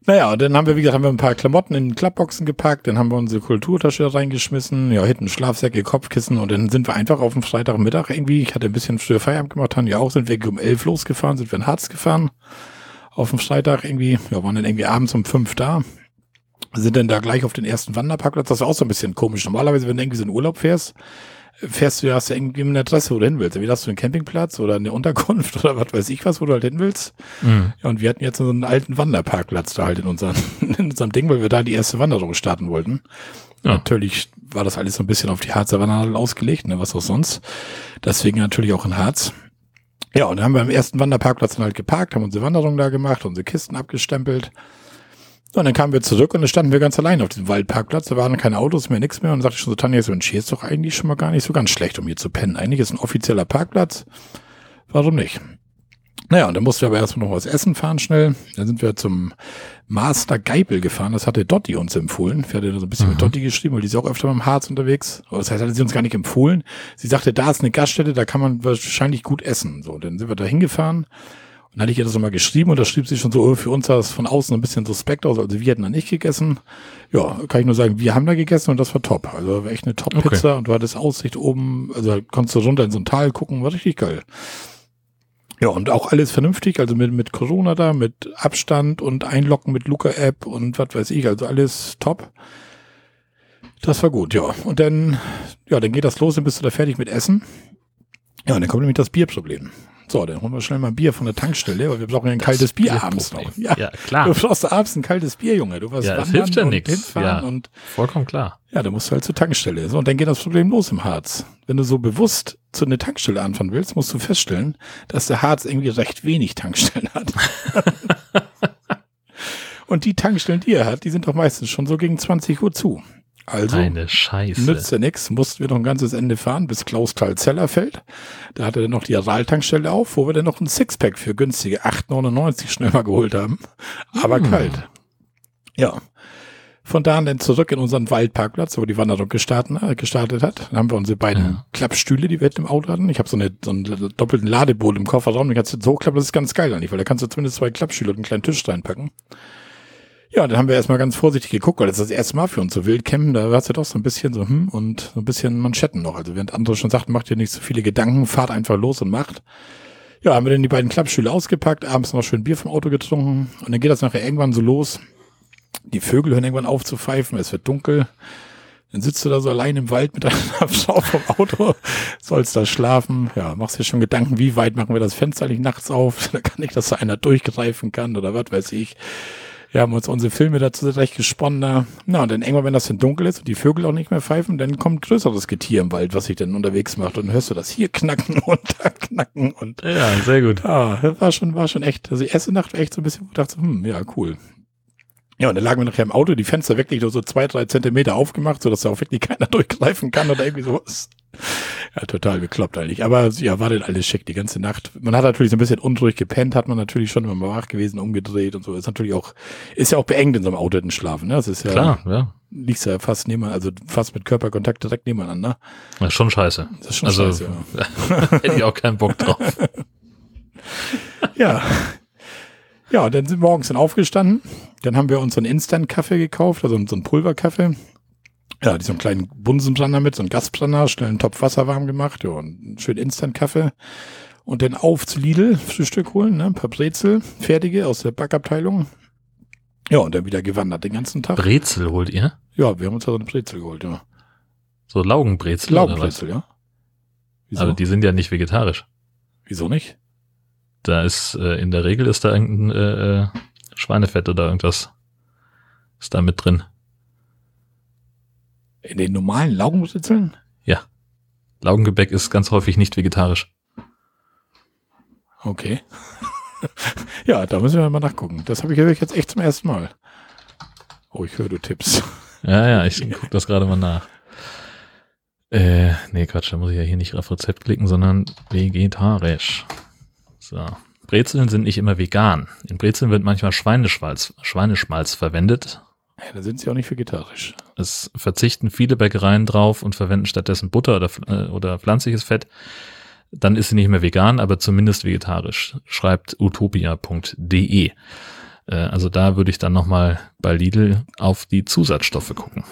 Naja, dann haben wir, wie gesagt, haben wir ein paar Klamotten in Klappboxen gepackt, dann haben wir unsere Kulturtasche reingeschmissen, ja, hinten Schlafsäcke, Kopfkissen und dann sind wir einfach auf dem Freitagmittag irgendwie, ich hatte ein bisschen früher Feierabend gemacht, haben ja auch, sind wir um elf losgefahren, sind wir in Harz gefahren. Auf dem Freitag irgendwie, ja, waren dann irgendwie abends um fünf da sind dann da gleich auf den ersten Wanderparkplatz. Das ist auch so ein bisschen komisch. Normalerweise, wenn du irgendwie so in Urlaub fährst, fährst du, hast du irgendwie eine Adresse, wo du hin willst. Entweder hast du einen Campingplatz oder eine Unterkunft oder was weiß ich was, wo du halt hin willst. Mhm. Ja, und wir hatten jetzt so einen alten Wanderparkplatz da halt in, unseren, in unserem Ding, weil wir da die erste Wanderung starten wollten. Ja. Natürlich war das alles so ein bisschen auf die Harzer Wanderung ausgelegt, ne, was auch sonst. Deswegen natürlich auch in Harz. Ja, und dann haben wir am ersten Wanderparkplatz dann halt geparkt, haben unsere Wanderung da gemacht, unsere Kisten abgestempelt. So, und dann kamen wir zurück und dann standen wir ganz allein auf diesem Waldparkplatz. Da waren keine Autos mehr, nichts mehr. Und dann sagte ich schon so, Tanja, so ein Ski ist doch eigentlich schon mal gar nicht so ganz schlecht, um hier zu pennen. Eigentlich ist ein offizieller Parkplatz. Warum nicht? Naja, und dann mussten wir aber erstmal noch was essen fahren schnell. Dann sind wir zum Master Geipel gefahren. Das hatte Dotti uns empfohlen. Ich hatte so ein bisschen mhm. mit Dotti geschrieben, weil die ist auch öfter beim Harz unterwegs. Aber das heißt, hatte sie uns gar nicht empfohlen. Sie sagte, da ist eine Gaststätte, da kann man wahrscheinlich gut essen. So, dann sind wir da hingefahren. Dann hatte ich ihr das nochmal geschrieben und da schrieb sie schon so, oh, für uns sah das von außen ein bisschen suspekt aus. Also wir hätten da nicht gegessen. Ja, kann ich nur sagen, wir haben da gegessen und das war top. Also war echt eine Top-Pizza okay. und du hattest Aussicht oben, also konntest du runter in so ein Tal gucken, war richtig geil. Ja, und auch alles vernünftig, also mit, mit Corona da, mit Abstand und Einlocken mit Luca-App und was weiß ich, also alles top. Das war gut, ja. Und dann, ja, dann geht das los, dann bist du da fertig mit Essen. Ja, und dann kommt nämlich das Bierproblem. So, dann holen wir schnell mal ein Bier von der Tankstelle, weil wir brauchen ja ein das kaltes Bier, Bier abends noch. Ja, ja, klar. Du brauchst abends ein kaltes Bier, Junge. Du warst ja, das hilft ja nichts. Ja, und vollkommen klar. Ja, du musst halt zur Tankstelle. So, und dann geht das Problem los im Harz. Wenn du so bewusst zu einer Tankstelle anfahren willst, musst du feststellen, dass der Harz irgendwie recht wenig Tankstellen hat. und die Tankstellen, die er hat, die sind doch meistens schon so gegen 20 Uhr zu. Also Eine Scheiße. nützt ja nichts, mussten wir noch ein ganzes Ende fahren bis Klausthal-Zellerfeld. Da hatte er noch die Aral-Tankstelle auf, wo wir dann noch ein Sixpack für günstige 8,99 schnell mal geholt haben. Aber mm. kalt. Ja. Von da an dann zurück in unseren Waldparkplatz, wo die Wanderung gestartet, äh, gestartet hat. Dann haben wir unsere beiden ja. Klappstühle, die wir im Auto hatten. Ich habe so, eine, so einen doppelten Ladeboot im Kofferraum, den kannst du so hochklappen, das ist ganz geil eigentlich, weil da kannst du zumindest zwei Klappstühle und einen kleinen Tisch reinpacken. Ja, dann haben wir erstmal ganz vorsichtig geguckt, weil das ist das erste Mal für uns so wild campen, da hast du doch so ein bisschen so, hm, und so ein bisschen Manschetten noch. Also während andere schon sagten, macht ihr nicht so viele Gedanken, fahrt einfach los und macht. Ja, haben wir dann die beiden Klappstühle ausgepackt, abends noch schön Bier vom Auto getrunken und dann geht das nachher irgendwann so los. Die Vögel hören irgendwann auf zu pfeifen, es wird dunkel. Dann sitzt du da so allein im Wald mit deiner Frau vom Auto, sollst da schlafen. Ja, machst dir schon Gedanken, wie weit machen wir das Fenster nicht nachts auf? Da kann nicht, dass da einer durchgreifen kann oder was weiß ich. Wir haben uns unsere Filme dazu recht gesponnen. Da. Na, und dann irgendwann, wenn das dann dunkel ist und die Vögel auch nicht mehr pfeifen, dann kommt größeres Getier im Wald, was sich dann unterwegs macht. Und dann hörst du das hier knacken und da knacken und. Ja, sehr gut. Das war schon, war schon echt. Also die erste Nacht war echt so ein bisschen, dachte, hm, ja, cool. Ja, und dann lagen wir nachher im Auto, die Fenster wirklich nur so zwei, drei Zentimeter aufgemacht, sodass da auch wirklich keiner durchgreifen kann oder irgendwie sowas. Ja, total bekloppt eigentlich. Aber ja, war denn alles schick die ganze Nacht. Man hat natürlich so ein bisschen unruhig gepennt, hat man natürlich schon immer wach gewesen, umgedreht und so. Ist natürlich auch, ist ja auch beengt in so einem Auto den Schlafen, ne? Das ist ja. Klar, ja. Liegst ja fast neben, also fast mit Körperkontakt direkt nebeneinander. Das ist schon scheiße. Das ist schon also, scheiße, ja. hätte ich auch keinen Bock drauf. ja. Ja, dann sind wir morgens dann aufgestanden. Dann haben wir uns so einen Instant-Kaffee gekauft, also so einen Pulverkaffee. Ja, die so einen kleinen Bunsenbrenner mit, so einen Gasbrenner, schnell einen Topf Wasser warm gemacht, ja, und einen schönen Instant-Kaffee. Und dann auf zu Lidl, Frühstück holen, ne, ein paar Brezel, fertige aus der Backabteilung. Ja, und dann wieder gewandert den ganzen Tag. Brezel holt ihr? Ja, wir haben uns da so eine Brezel geholt, ja. So Laugenbrezel? Laugenbrezel, ja. Wieso? Aber die sind ja nicht vegetarisch. Wieso nicht? Da ist, äh, in der Regel ist da irgendein äh, äh Schweinefett oder irgendwas ist da mit drin. In den normalen Laugenbrezeln? Ja. Laugengebäck ist ganz häufig nicht vegetarisch. Okay. ja, da müssen wir mal nachgucken. Das habe ich jetzt echt zum ersten Mal. Oh, ich höre du Tipps. Ja, ja, ich gucke das gerade mal nach. Äh, nee, Quatsch, da muss ich ja hier nicht auf Rezept klicken, sondern vegetarisch. So. Brezeln sind nicht immer vegan. In Brezeln wird manchmal Schweineschmalz, Schweineschmalz verwendet. Ja, da sind sie auch nicht vegetarisch. Es verzichten viele Bäckereien drauf und verwenden stattdessen Butter oder, äh, oder pflanzliches Fett. Dann ist sie nicht mehr vegan, aber zumindest vegetarisch. Schreibt utopia.de. Äh, also da würde ich dann nochmal bei Lidl auf die Zusatzstoffe gucken.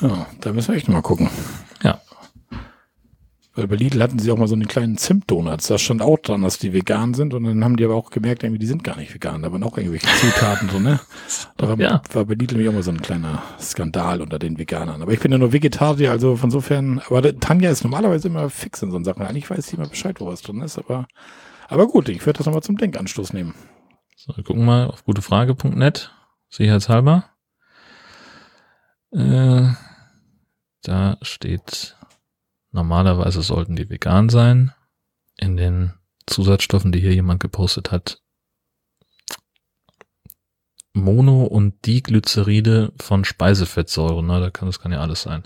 Ja, da müssen wir echt mal gucken. Ja. Bei Lidl hatten sie auch mal so einen kleinen Zimtdonuts. Da stand auch dran, dass die vegan sind. Und dann haben die aber auch gemerkt, irgendwie, die sind gar nicht vegan. Da waren auch irgendwelche Zutaten so, ne? Da war, ja. war bei Lidl nämlich auch mal so ein kleiner Skandal unter den Veganern. Aber ich bin ja nur Vegetarier, also von sofern, aber Tanja ist normalerweise immer fix in so Sachen. Eigentlich weiß sie immer Bescheid, wo was drin ist, aber, aber gut, ich werde das nochmal zum Denkanstoß nehmen. So, wir gucken mal auf gutefrage.net, sicherheitshalber. Äh, da steht Normalerweise sollten die vegan sein. In den Zusatzstoffen, die hier jemand gepostet hat, Mono- und Diglyceride von Speisefettsäuren. Da kann, das kann ja alles sein.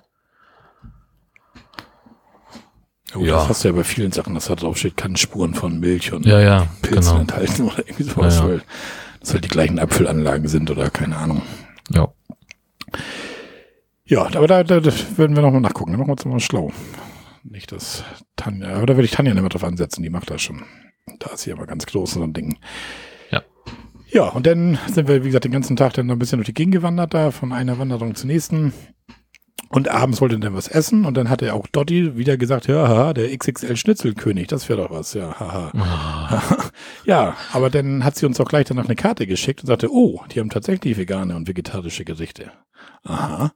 Oh, ja. Das hast du ja bei vielen Sachen, dass da drauf steht, kann Spuren von Milch und ja, ja, Pilzen genau. enthalten oder irgendwie sowas, ja, ja. weil das halt die gleichen Apfelanlagen sind oder keine Ahnung. Ja. Ja, aber da, da, da würden wir nochmal nachgucken. Da machen wir uns mal schlau. Nicht das Tanja, aber da würde ich Tanja nicht mehr drauf ansetzen, die macht das schon. Da ist sie aber ganz groß und so ein Ding. Ja. Ja, und dann sind wir, wie gesagt, den ganzen Tag dann ein bisschen durch die Gegend gewandert da, von einer Wanderung zur nächsten. Und abends wollte dann was essen und dann hat er auch Dotti wieder gesagt, ja, haha, der XXL Schnitzelkönig, das wäre doch was, ja, haha. Oh. ja, aber dann hat sie uns auch gleich danach eine Karte geschickt und sagte, oh, die haben tatsächlich vegane und vegetarische Gerichte. Aha.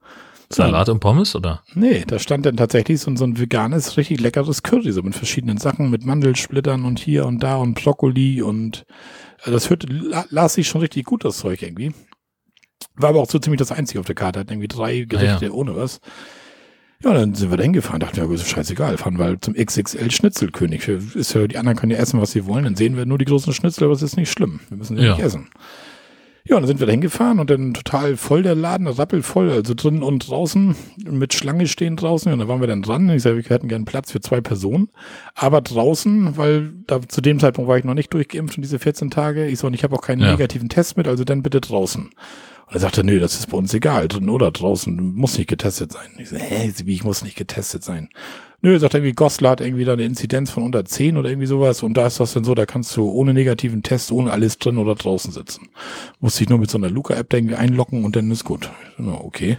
Salat und Pommes, oder? Nee, da stand dann tatsächlich so, so ein veganes, richtig leckeres Curry, so mit verschiedenen Sachen, mit Mandelsplittern und hier und da und Brokkoli und äh, das hörte, las sich schon richtig gut, das Zeug irgendwie. War aber auch so ziemlich das Einzige auf der Karte, hat irgendwie drei Gerichte ah, ja. ohne was. Ja, dann sind wir da hingefahren, dachten wir, ja, ist scheißegal, fahren wir halt zum XXL Schnitzelkönig. Ist ja, die anderen können ja essen, was sie wollen, dann sehen wir nur die großen Schnitzel, aber es ist nicht schlimm. Wir müssen ja, ja. nicht essen. Ja, und dann sind wir da hingefahren und dann total voll der Laden, rappelvoll, also drin und draußen, mit Schlange stehen draußen. Und da waren wir dann dran. Ich sage, wir hätten gerne Platz für zwei Personen. Aber draußen, weil da zu dem Zeitpunkt war ich noch nicht durchgeimpft und diese 14 Tage. Ich so, und ich habe auch keinen ja. negativen Test mit, also dann bitte draußen. Und er sagte, nö, das ist bei uns egal, drin oder draußen, muss nicht getestet sein. Ich so, hä, wie, ich muss nicht getestet sein. Nö, sagt irgendwie, Goslar hat irgendwie da eine Inzidenz von unter 10 oder irgendwie sowas und da ist das dann so, da kannst du ohne negativen Test, ohne alles drin oder draußen sitzen. Musst dich nur mit so einer Luca-App irgendwie einloggen und dann ist gut. Okay.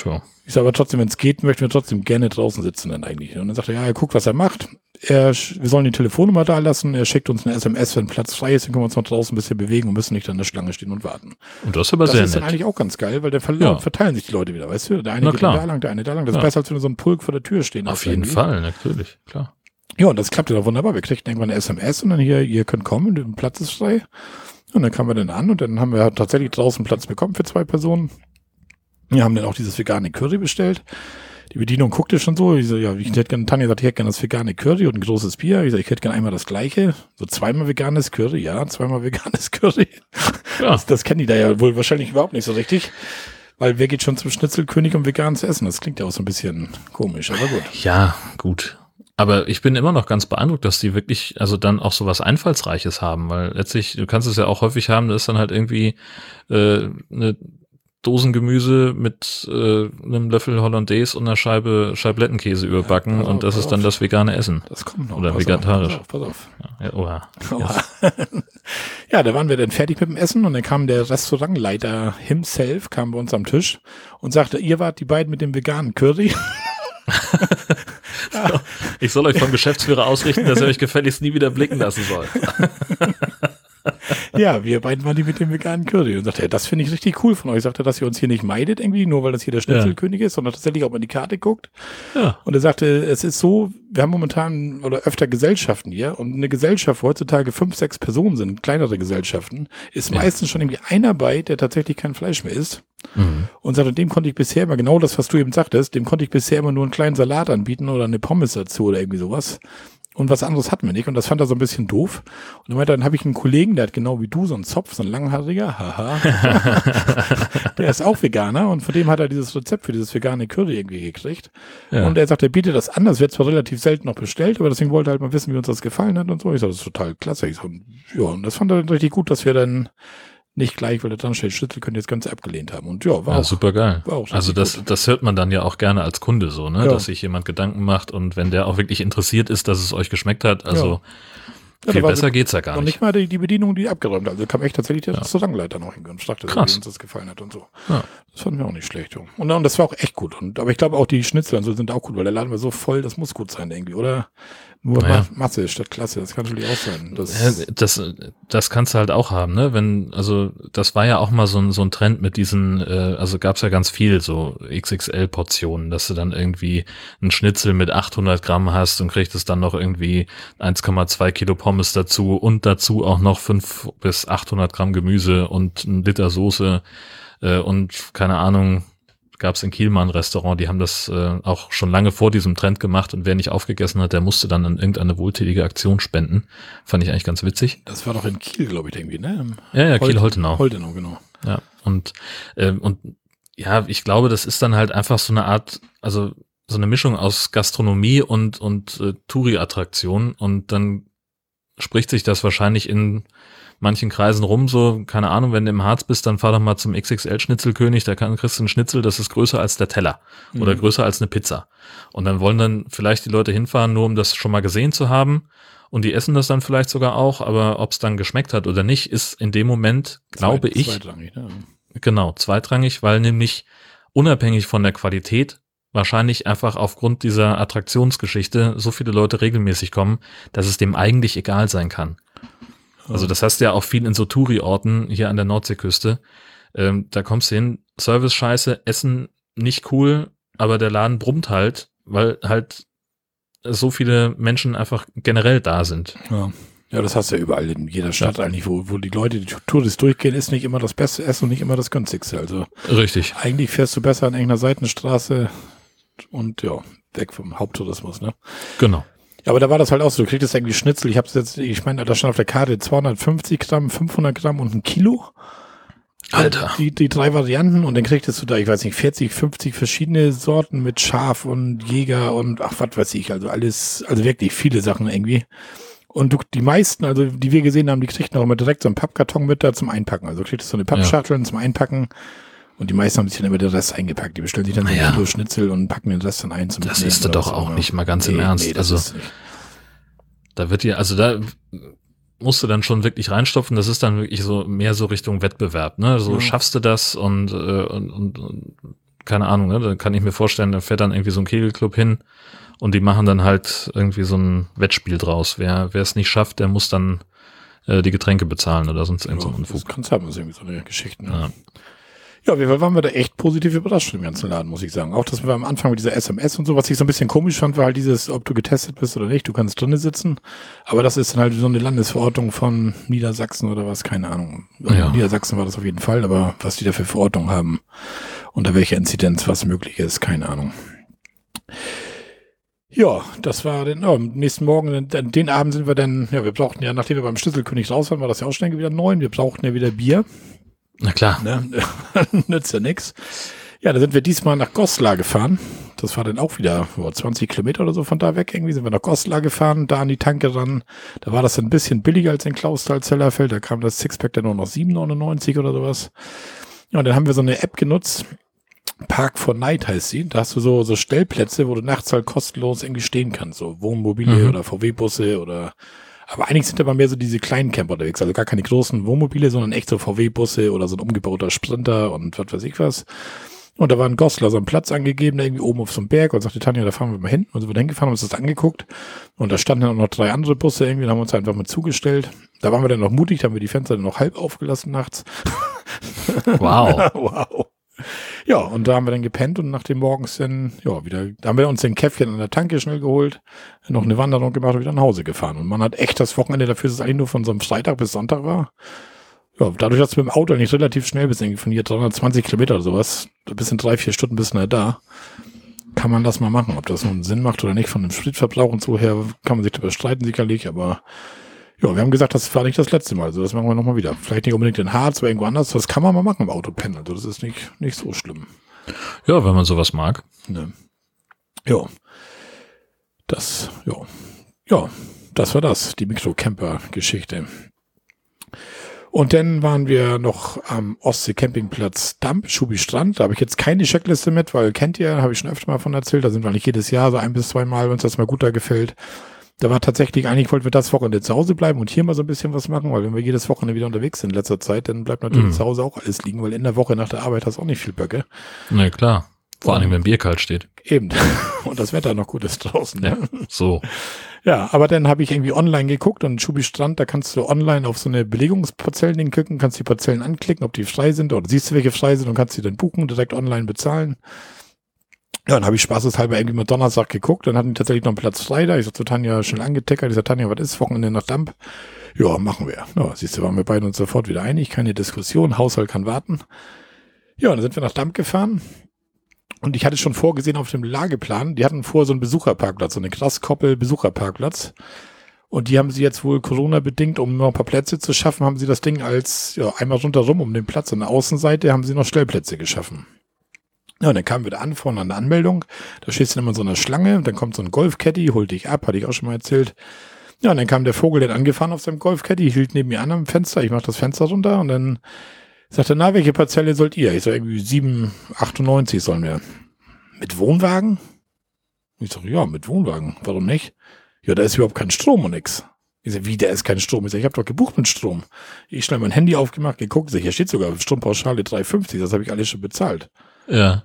Sure. Ich sage aber trotzdem, wenn es geht, möchten wir trotzdem gerne draußen sitzen dann eigentlich. Und dann sagt er, ja, er guckt, was er macht. Er, wir sollen die Telefonnummer da lassen. Er schickt uns eine SMS, wenn Platz frei ist, dann können wir uns noch draußen ein bisschen bewegen und müssen nicht an der Schlange stehen und warten. Und das ist aber das sehr ist nett. dann eigentlich auch ganz geil, weil der ver ja. verteilen sich die Leute wieder, weißt du? Der eine geht da lang, der eine da lang. Das Ja. ist besser, als wenn du so ein Pulk vor der Tür stehen Auf hast jeden irgendwie. Fall, natürlich, klar. Ja, und das klappte da wunderbar. Wir kriegten irgendwann eine SMS und dann hier, ihr könnt kommen, der Platz ist frei. Und dann kamen wir dann an und dann haben wir tatsächlich draußen Platz bekommen für zwei Personen. Wir haben dann auch dieses vegane Curry bestellt. Die Bedienung guckte schon so. Ich so, ja, ich hätte gerne, Tanja sagt, ich hätte gerne das vegane Curry und ein großes Bier. Ich so, ich hätte gerne einmal das gleiche. So zweimal veganes Curry, ja, zweimal veganes Curry. Ja. Das, das kennen die da ja wohl wahrscheinlich überhaupt nicht so richtig. Weil wer geht schon zum Schnitzelkönig, um vegan zu essen? Das klingt ja auch so ein bisschen komisch, aber gut. Ja, gut. Aber ich bin immer noch ganz beeindruckt, dass die wirklich, also dann auch so was Einfallsreiches haben, weil letztlich, du kannst es ja auch häufig haben, da ist dann halt irgendwie äh, eine Dosengemüse mit äh, einem Löffel Hollandaise und einer Scheibe Scheiblettenkäse überbacken pass auf, und das ist dann auf. das vegane Essen. Das kommt noch. Oder pass vegetarisch. Auf, pass auf, pass auf. Ja, ja, oha. Aua. ja, da waren wir dann fertig mit dem Essen und dann kam der Restaurantleiter himself, kam bei uns am Tisch und sagte, ihr wart die beiden mit dem veganen Curry. Ich soll euch vom Geschäftsführer ausrichten, dass er euch gefälligst nie wieder blicken lassen soll. ja, wir beiden waren die mit dem veganen Curry. Und sagte, das finde ich richtig cool von euch. Sagte, dass ihr uns hier nicht meidet irgendwie, nur weil das hier der Schnitzelkönig ja. ist, sondern tatsächlich auch mal in die Karte guckt. Ja. Und er sagte, es ist so, wir haben momentan oder öfter Gesellschaften hier und eine Gesellschaft, wo heutzutage fünf, sechs Personen sind, kleinere Gesellschaften, ist ja. meistens schon irgendwie einer bei, der tatsächlich kein Fleisch mehr isst. Mhm. Und sagte, dem konnte ich bisher immer genau das, was du eben sagtest, dem konnte ich bisher immer nur einen kleinen Salat anbieten oder eine Pommes dazu oder irgendwie sowas. Und was anderes hatten wir nicht. Und das fand er so ein bisschen doof. Und er meinte, dann habe ich einen Kollegen, der hat genau wie du so einen Zopf, so ein langhaariger, haha. der ist auch Veganer und von dem hat er dieses Rezept für dieses vegane Curry irgendwie gekriegt. Ja. Und er sagt, er bietet das an. Das wird zwar relativ selten noch bestellt, aber deswegen wollte er halt mal wissen, wie uns das gefallen hat und so. Ich sage, das ist total klasse. Ich so, ja, und das fand er richtig gut, dass wir dann nicht gleich, weil dran steht, Schlüssel können jetzt ganz abgelehnt haben. Und ja, war ja, auch, super geil. War auch also das, gut. das hört man dann ja auch gerne als Kunde so, ne, ja. dass sich jemand Gedanken macht und wenn der auch wirklich interessiert ist, dass es euch geschmeckt hat, also ja. viel besser geht's ja gar nicht. Und nicht mal die, die Bedienung, die abgeräumt hat. Also kam echt tatsächlich der ja. Restaurantleiter noch hin und sagte, wie uns das gefallen hat und so. Das fanden wir auch nicht schlecht. Und, und das war auch echt gut. Und, aber ich glaube auch die Schnitzel und so sind auch gut, weil der Laden war so voll, das muss gut sein irgendwie, oder? Nur naja. Masse statt Klasse, das kann natürlich auch sein. Das, das, das kannst du halt auch haben, ne? Wenn, also das war ja auch mal so ein, so ein Trend mit diesen, äh, also gab's ja ganz viel so XXL-Portionen, dass du dann irgendwie einen Schnitzel mit 800 Gramm hast und kriegst dann noch irgendwie 1,2 Kilo Pommes dazu und dazu auch noch 5 bis 800 Gramm Gemüse und ein Liter Soße äh, und keine Ahnung, gab es in Kiel mal ein Restaurant, die haben das äh, auch schon lange vor diesem Trend gemacht und wer nicht aufgegessen hat, der musste dann an irgendeine wohltätige Aktion spenden. Fand ich eigentlich ganz witzig. Das war doch in Kiel, glaube ich, irgendwie, ne? Im ja, ja, Kiel-Holtenau. Holtenau, genau. Ja, und, äh, und ja, ich glaube, das ist dann halt einfach so eine Art, also so eine Mischung aus Gastronomie und, und äh, Touri-Attraktion und dann spricht sich das wahrscheinlich in manchen Kreisen rum, so, keine Ahnung, wenn du im Harz bist, dann fahr doch mal zum XXL-Schnitzelkönig, da kann, kriegst du einen Schnitzel, das ist größer als der Teller mhm. oder größer als eine Pizza. Und dann wollen dann vielleicht die Leute hinfahren, nur um das schon mal gesehen zu haben. Und die essen das dann vielleicht sogar auch, aber ob es dann geschmeckt hat oder nicht, ist in dem Moment, glaube Zweit, ich, zweitrangig, ne? genau, zweitrangig, weil nämlich unabhängig von der Qualität wahrscheinlich einfach aufgrund dieser Attraktionsgeschichte so viele Leute regelmäßig kommen, dass es dem eigentlich egal sein kann. Also das hast du ja auch viel in so Touri-Orten hier an der Nordseeküste. Ähm, da kommst du hin, Service scheiße, Essen nicht cool, aber der Laden brummt halt, weil halt so viele Menschen einfach generell da sind. Ja. Ja, das hast du ja überall in jeder Stadt ja. eigentlich, wo, wo die Leute, die Touristen durchgehen, ist nicht immer das beste Essen und nicht immer das günstigste. Also richtig. Eigentlich fährst du besser an irgendeiner Seitenstraße und ja, weg vom Haupttourismus, ne? Genau. Ja, aber da war das halt auch so, du kriegst irgendwie Schnitzel, ich hab's jetzt, ich meine, da stand auf der Karte 250 Gramm, 500 Gramm und ein Kilo. Alter. Die, die drei Varianten und dann kriegst du da, ich weiß nicht, 40, 50 verschiedene Sorten mit Schaf und Jäger und ach, was weiß ich, also alles, also wirklich viele Sachen irgendwie. Und du, die meisten, also die wir gesehen haben, die kriegten auch immer direkt so einen Pappkarton mit da zum Einpacken. Also kriegst du so eine Pappschachteln ja. zum Einpacken und die meisten haben sich dann immer den Rest eingepackt. Die bestellen sich dann so ein Kilo Schnitzel und packen den Rest dann ein zum Das ist doch auch nicht mal ganz nee, im Ernst. Nee, also, da wird dir, also da musst du dann schon wirklich reinstopfen. Das ist dann wirklich so mehr so Richtung Wettbewerb. Ne? So ja. schaffst du das und, äh, und, und, und keine Ahnung, ne? da kann ich mir vorstellen, da fährt dann irgendwie so ein Kegelclub hin und die machen dann halt irgendwie so ein Wettspiel draus. Wer wer es nicht schafft, der muss dann äh, die Getränke bezahlen oder sonst ja, so Das kannst du haben, irgendwie so eine Geschichte. Ne? Ja. Ja, wir waren wir da echt positiv überrascht im ganzen Laden, muss ich sagen. Auch, dass wir am Anfang mit dieser SMS und so, was ich so ein bisschen komisch fand, war halt dieses, ob du getestet bist oder nicht, du kannst drinnen sitzen. Aber das ist dann halt so eine Landesverordnung von Niedersachsen oder was, keine Ahnung. Ja. Niedersachsen war das auf jeden Fall, aber was die da für Verordnung haben, unter welcher Inzidenz was möglich ist, keine Ahnung. Ja, das war den, oh, nächsten Morgen, den, den Abend sind wir dann, ja, wir brauchten ja, nachdem wir beim Schlüsselkönig raus waren, war das ja auch schnell wieder neun. Wir brauchten ja wieder Bier. Na klar. Ne? Nützt ja nix. Ja, da sind wir diesmal nach Goslar gefahren. Das war dann auch wieder oh, 20 Kilometer oder so von da weg. Irgendwie sind wir nach Goslar gefahren, da an die Tanke ran. Da war das ein bisschen billiger als in Klausthal-Zellerfeld. Da kam das Sixpack dann nur noch 7,99 oder sowas. Ja, und dann haben wir so eine App genutzt. Park for Night heißt sie. Da hast du so, so Stellplätze, wo du nachts halt kostenlos irgendwie stehen kannst. So Wohnmobile mhm. oder VW-Busse oder aber eigentlich sind aber mehr so diese kleinen Camper unterwegs, also gar keine großen Wohnmobile, sondern echt so VW-Busse oder so ein umgebauter Sprinter und was weiß ich was. Und da war ein Goslar so ein Platz angegeben, da irgendwie oben auf so einem Berg und sagte Tanja, da fahren wir mal hin. Und so wir hingefahren, haben uns das angeguckt. Und da standen dann auch noch drei andere Busse irgendwie, da haben wir uns einfach mal zugestellt. Da waren wir dann noch mutig, da haben wir die Fenster dann noch halb aufgelassen nachts. Wow. wow. Ja, und da haben wir dann gepennt und nach dem morgens dann, ja, wieder, da haben wir uns den Käffchen an der Tanke schnell geholt, noch eine Wanderung gemacht und wieder nach Hause gefahren. Und man hat echt das Wochenende dafür, dass es eigentlich nur von so einem Freitag bis Sonntag war. Ja, dadurch, dass du mit dem Auto nicht relativ schnell bist, irgendwie von hier 320 Kilometer oder sowas, bis in drei, vier Stunden bist du da, kann man das mal machen. Ob das nun Sinn macht oder nicht, von dem Spritverbrauch und so her, kann man sich darüber streiten sicherlich, aber ja, wir haben gesagt, das war nicht das letzte Mal, also das machen wir nochmal wieder. Vielleicht nicht unbedingt in Harz oder irgendwo anders, das kann man mal machen im Autopennen, also das ist nicht, nicht so schlimm. Ja, wenn man sowas mag. Ne. Ja. Das, ja. Ja, das war das, die Mikrocamper-Geschichte. Und dann waren wir noch am Ostsee-Campingplatz Damp, Schubi Strand. Da habe ich jetzt keine Checkliste mit, weil kennt ihr, habe ich schon öfter mal von erzählt. Da sind wir nicht jedes Jahr so ein bis zwei Mal, wenn uns das mal gut da gefällt. Da war tatsächlich, eigentlich wollten wir das Wochenende zu Hause bleiben und hier mal so ein bisschen was machen, weil wenn wir jedes Wochenende wieder unterwegs sind in letzter Zeit, dann bleibt natürlich Mhm. zu Hause auch alles liegen, weil in der Woche nach der Arbeit hast du auch nicht viel Böcke. Na klar. Vor allem, wenn Bier kalt steht. Eben. Und das Wetter noch gut ist draußen. Ne? Ja. So. Ja, aber dann habe ich irgendwie online geguckt und Schubi Strand, da kannst du online auf so eine Belegungsparzellen klicken, kannst die Parzellen anklicken, ob die frei sind oder siehst du, welche frei sind und kannst die dann buchen, direkt online bezahlen. Ja, dann habe ich spaßeshalber irgendwie mal Donnerstag geguckt, dann hatten die tatsächlich noch einen Platz frei da. Ich sag zu Tanja schnell angetickert, ich sag, Tanja, was ist, Wochenende nach Damp? Ja, machen wir. Ja, siehst du, waren wir beide uns sofort wieder einig, keine Diskussion, Haushalt kann warten. Ja, dann sind wir nach Damp gefahren. Und ich hatte schon vorgesehen auf dem Lageplan, die hatten vor so einen Besucherparkplatz, so eine Grasskoppel-Besucherparkplatz. Und die haben sie jetzt wohl Corona-bedingt, um noch ein paar Plätze zu schaffen, haben sie das Ding als, ja, einmal rundherum um den Platz. An der Außenseite haben sie noch Stellplätze geschaffen. Ja, und dann kamen wir da an, vorne an der Anmeldung. Da stehst du immer in so einer Schlange, dann kommt so ein Golfcaddy, holt dich ab, hatte ich auch schon mal erzählt. Ja, und dann kam der Vogel dann angefahren auf seinem Golfcaddy, hielt neben mir an am Fenster, ich mach das Fenster runter und dann sagte, na, welche Parzelle sollt ihr? Ich sag irgendwie 7,98 sollen wir. Mit Wohnwagen? Ich sag, ja, mit Wohnwagen. Warum nicht? Ja, da ist überhaupt kein Strom und nix. Ich sag, wie, da ist kein Strom? Ich sag, ich habe doch gebucht mit Strom. Ich schnell mein Handy aufgemacht, geguckt, sag, hier steht sogar Strompauschale 3,50, das habe ich alles schon bezahlt. Ja.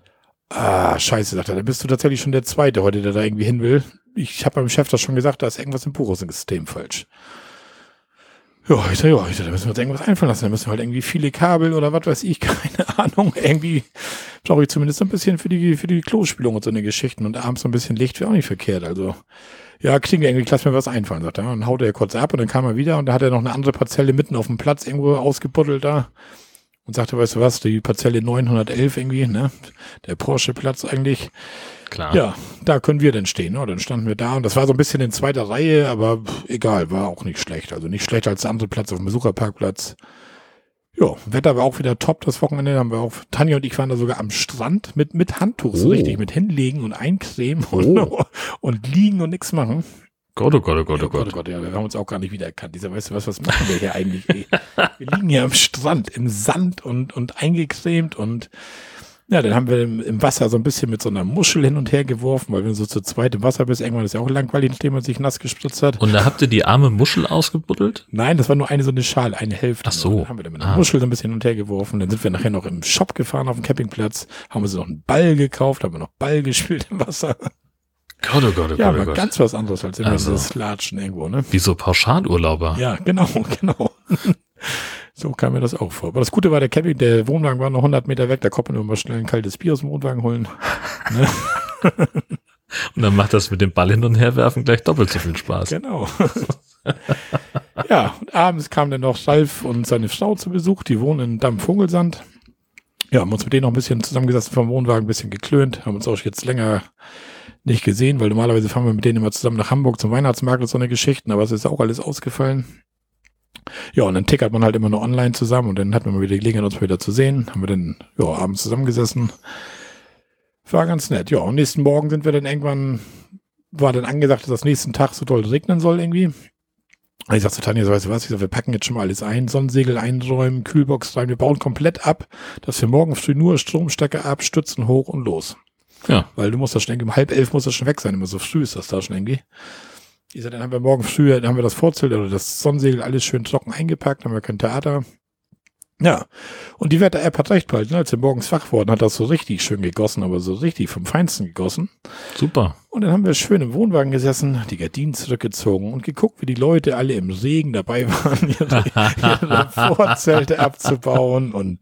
Ah, scheiße, sagt er, da bist du tatsächlich schon der Zweite heute, der da irgendwie hin will. Ich habe meinem Chef das schon gesagt, da ist irgendwas im Buchungssystem falsch. Ja, ich sag, ja, ich sag, da müssen wir uns irgendwas einfallen lassen. Da müssen wir halt irgendwie viele Kabel oder was weiß ich, keine Ahnung. Irgendwie brauche ich zumindest so ein bisschen für die, für die Klospülung und so eine Geschichten. Und abends so ein bisschen Licht wäre auch nicht verkehrt. Also, ja, kriegen wir irgendwie, lass mir was einfallen, sagt er. Und haut er kurz ab und dann kam er wieder und da hat er noch eine andere Parzelle mitten auf dem Platz irgendwo ausgebuddelt da. Und sagte, weißt du was, die Parzelle 911 irgendwie, ne? Der Porsche-Platz eigentlich. Klar. Ja, da können wir denn stehen. Ne? Dann standen wir da und das war so ein bisschen in zweiter Reihe, aber egal, war auch nicht schlecht. Also nicht schlechter als der andere Platz auf dem Besucherparkplatz. Ja, Wetter war auch wieder top das Wochenende. Haben wir auch, Tanja und ich waren da sogar am Strand mit, mit Handtuch, so Oh. richtig, mit hinlegen und eincremen und, und liegen und nichts machen. Gott, oh Gott, oh Gott, Ja, oh Gott. Gott, ja, wir haben uns auch gar nicht wiedererkannt. Dieser, weißt du was, was machen wir hier eigentlich? Ey? Wir liegen hier am Strand, im Sand und, und eingecremt und ja, dann haben wir im, im Wasser so ein bisschen mit so einer Muschel hin und her geworfen, weil wenn du so zu zweit im Wasser bist, irgendwann ist ja auch langweilig, nachdem man sich nass gespritzt hat. Und da habt ihr die arme Muschel ausgebuddelt? Nein, das war nur eine so eine Schale, eine Hälfte. Ach so. Dann haben wir dann mit einer Ah. Muschel so ein bisschen hin und her geworfen. Dann sind wir nachher noch im Shop gefahren auf dem Campingplatz, haben uns noch einen Ball gekauft, haben wir noch Ball gespielt im Wasser. Gott, oh Gott, oh Ja, Gott, oh aber Gott. ganz was anderes als immer Also. dieses Latschen irgendwo, ne? Wie so Pauschalurlauber. Ja, genau, genau. so kam mir das auch vor. Aber das Gute war, der Camping, der Wohnwagen war noch 100 Meter weg, da konnte man nur mal schnell ein kaltes Bier aus dem Wohnwagen holen. Ne? Und dann macht das mit dem Ball hin und her werfen gleich doppelt so viel Spaß. Genau. ja, und abends kam dann noch Ralf und seine Frau zu Besuch, die wohnen in Damm-Vogelsand. Ja, haben uns mit denen noch ein bisschen zusammengesessen vom Wohnwagen, ein bisschen geklönt, haben uns auch jetzt länger nicht gesehen, weil normalerweise fahren wir mit denen immer zusammen nach Hamburg zum Weihnachtsmarkt und so eine Geschichten, aber es ist auch alles ausgefallen. Ja, und dann tickert man halt immer nur online zusammen und dann hat man mal wieder die Gelegenheit, uns mal wieder zu sehen. Haben wir dann, ja, abends zusammengesessen. War ganz nett. Ja, und nächsten Morgen sind wir dann irgendwann, war dann angesagt, dass das nächsten Tag so doll regnen soll irgendwie. Und ich sag zu Tanja, so, weißt du was, ich sag, wir packen jetzt schon mal alles ein, Sonnensegel einräumen, Kühlbox rein, wir bauen komplett ab, dass wir morgen früh nur Stromstecker ab, Stützen hoch und los. Ja. Weil du musst das schon irgendwie, um halb elf muss das schon weg sein, immer so früh ist das da schon irgendwie. Ich sag, dann haben wir morgen früh, dann haben wir das Vorzelt oder das Sonnensegel alles schön trocken eingepackt, haben wir kein Theater. Ja, und die Wetter-App hat recht behalten. Als wir morgens wach wurden, hat das so richtig schön gegossen, aber so richtig vom Feinsten gegossen. Super. Und dann haben wir schön im Wohnwagen gesessen, die Gardinen zurückgezogen und geguckt, wie die Leute alle im Regen dabei waren, ihre, ihre Vorzelte abzubauen. Und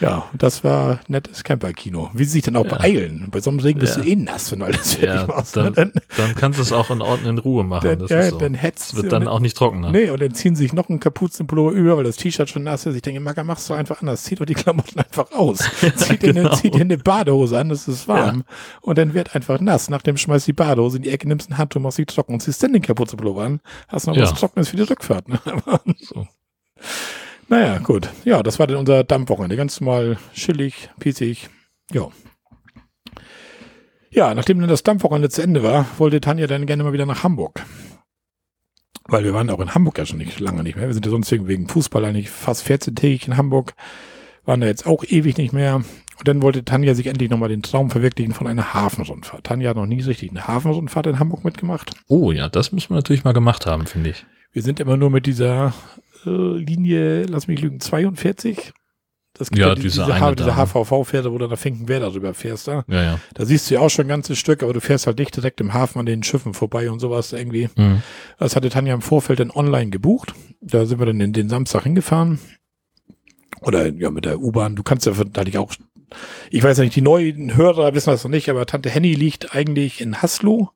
ja, das war nettes Camperkino. Wie sie sich dann auch ja. beeilen. Bei so einem Regen bist ja. du eh nass, wenn du alles fertig ja, machst. Dann, dann, dann, kannst du es auch in Ordnung in Ruhe machen. Dann, das ja, so. dann hetzt wird dann auch nicht trockener. Nee, und dann ziehen sie sich noch einen Kapuzenpullover über, weil das T-Shirt schon nass ist. Ich denke, Macker, machst du einfach anders. Zieh doch die Klamotten einfach aus. zieh, dir genau. eine, zieh dir eine Badehose an, das ist warm. Und dann wird einfach nass. Nachdem schmeißt die Badehose in die Ecke, nimmst ein Handtuch, machst sie trocken und ziehst dann den Kapuzenpullover an. Hast noch ja. was Trockenes für die Rückfahrt. Ne? so. Naja, gut. Ja, das war dann unser Dampfwochenende. Ganz normal chillig, pießig. Ja. Ja, nachdem dann das Dampfwochenende zu Ende war, wollte Tanja dann gerne mal wieder nach Hamburg. Weil wir waren auch in Hamburg ja schon nicht lange nicht mehr. Wir sind ja sonst wegen Fußball eigentlich fast 14-tägig in Hamburg. Waren da jetzt auch ewig nicht mehr. Und dann wollte Tanja sich endlich nochmal den Traum verwirklichen von einer Hafenrundfahrt. Tanja hat noch nie richtig eine Hafenrundfahrt in Hamburg mitgemacht. Oh ja, das müssen wir natürlich mal gemacht haben, finde ich. Wir sind immer nur mit dieser äh, Linie, lass mich lügen, 42. Das gibt ja, ja die, diese, diese, diese HVV-Pferde, wo du nach Finkenwerder drüber fährst. Da. Ja, ja. da siehst du ja auch schon ein ganzes Stück, aber du fährst halt nicht direkt im Hafen an den Schiffen vorbei und sowas irgendwie. Mhm. Das hatte Tanja im Vorfeld dann online gebucht. Da sind wir dann in den Samstag hingefahren. Oder ja, mit der U-Bahn. Du kannst ja, da hatte ich auch ich weiß nicht, die neuen Hörer wissen das noch nicht, aber Tante Henny liegt eigentlich in Haslo.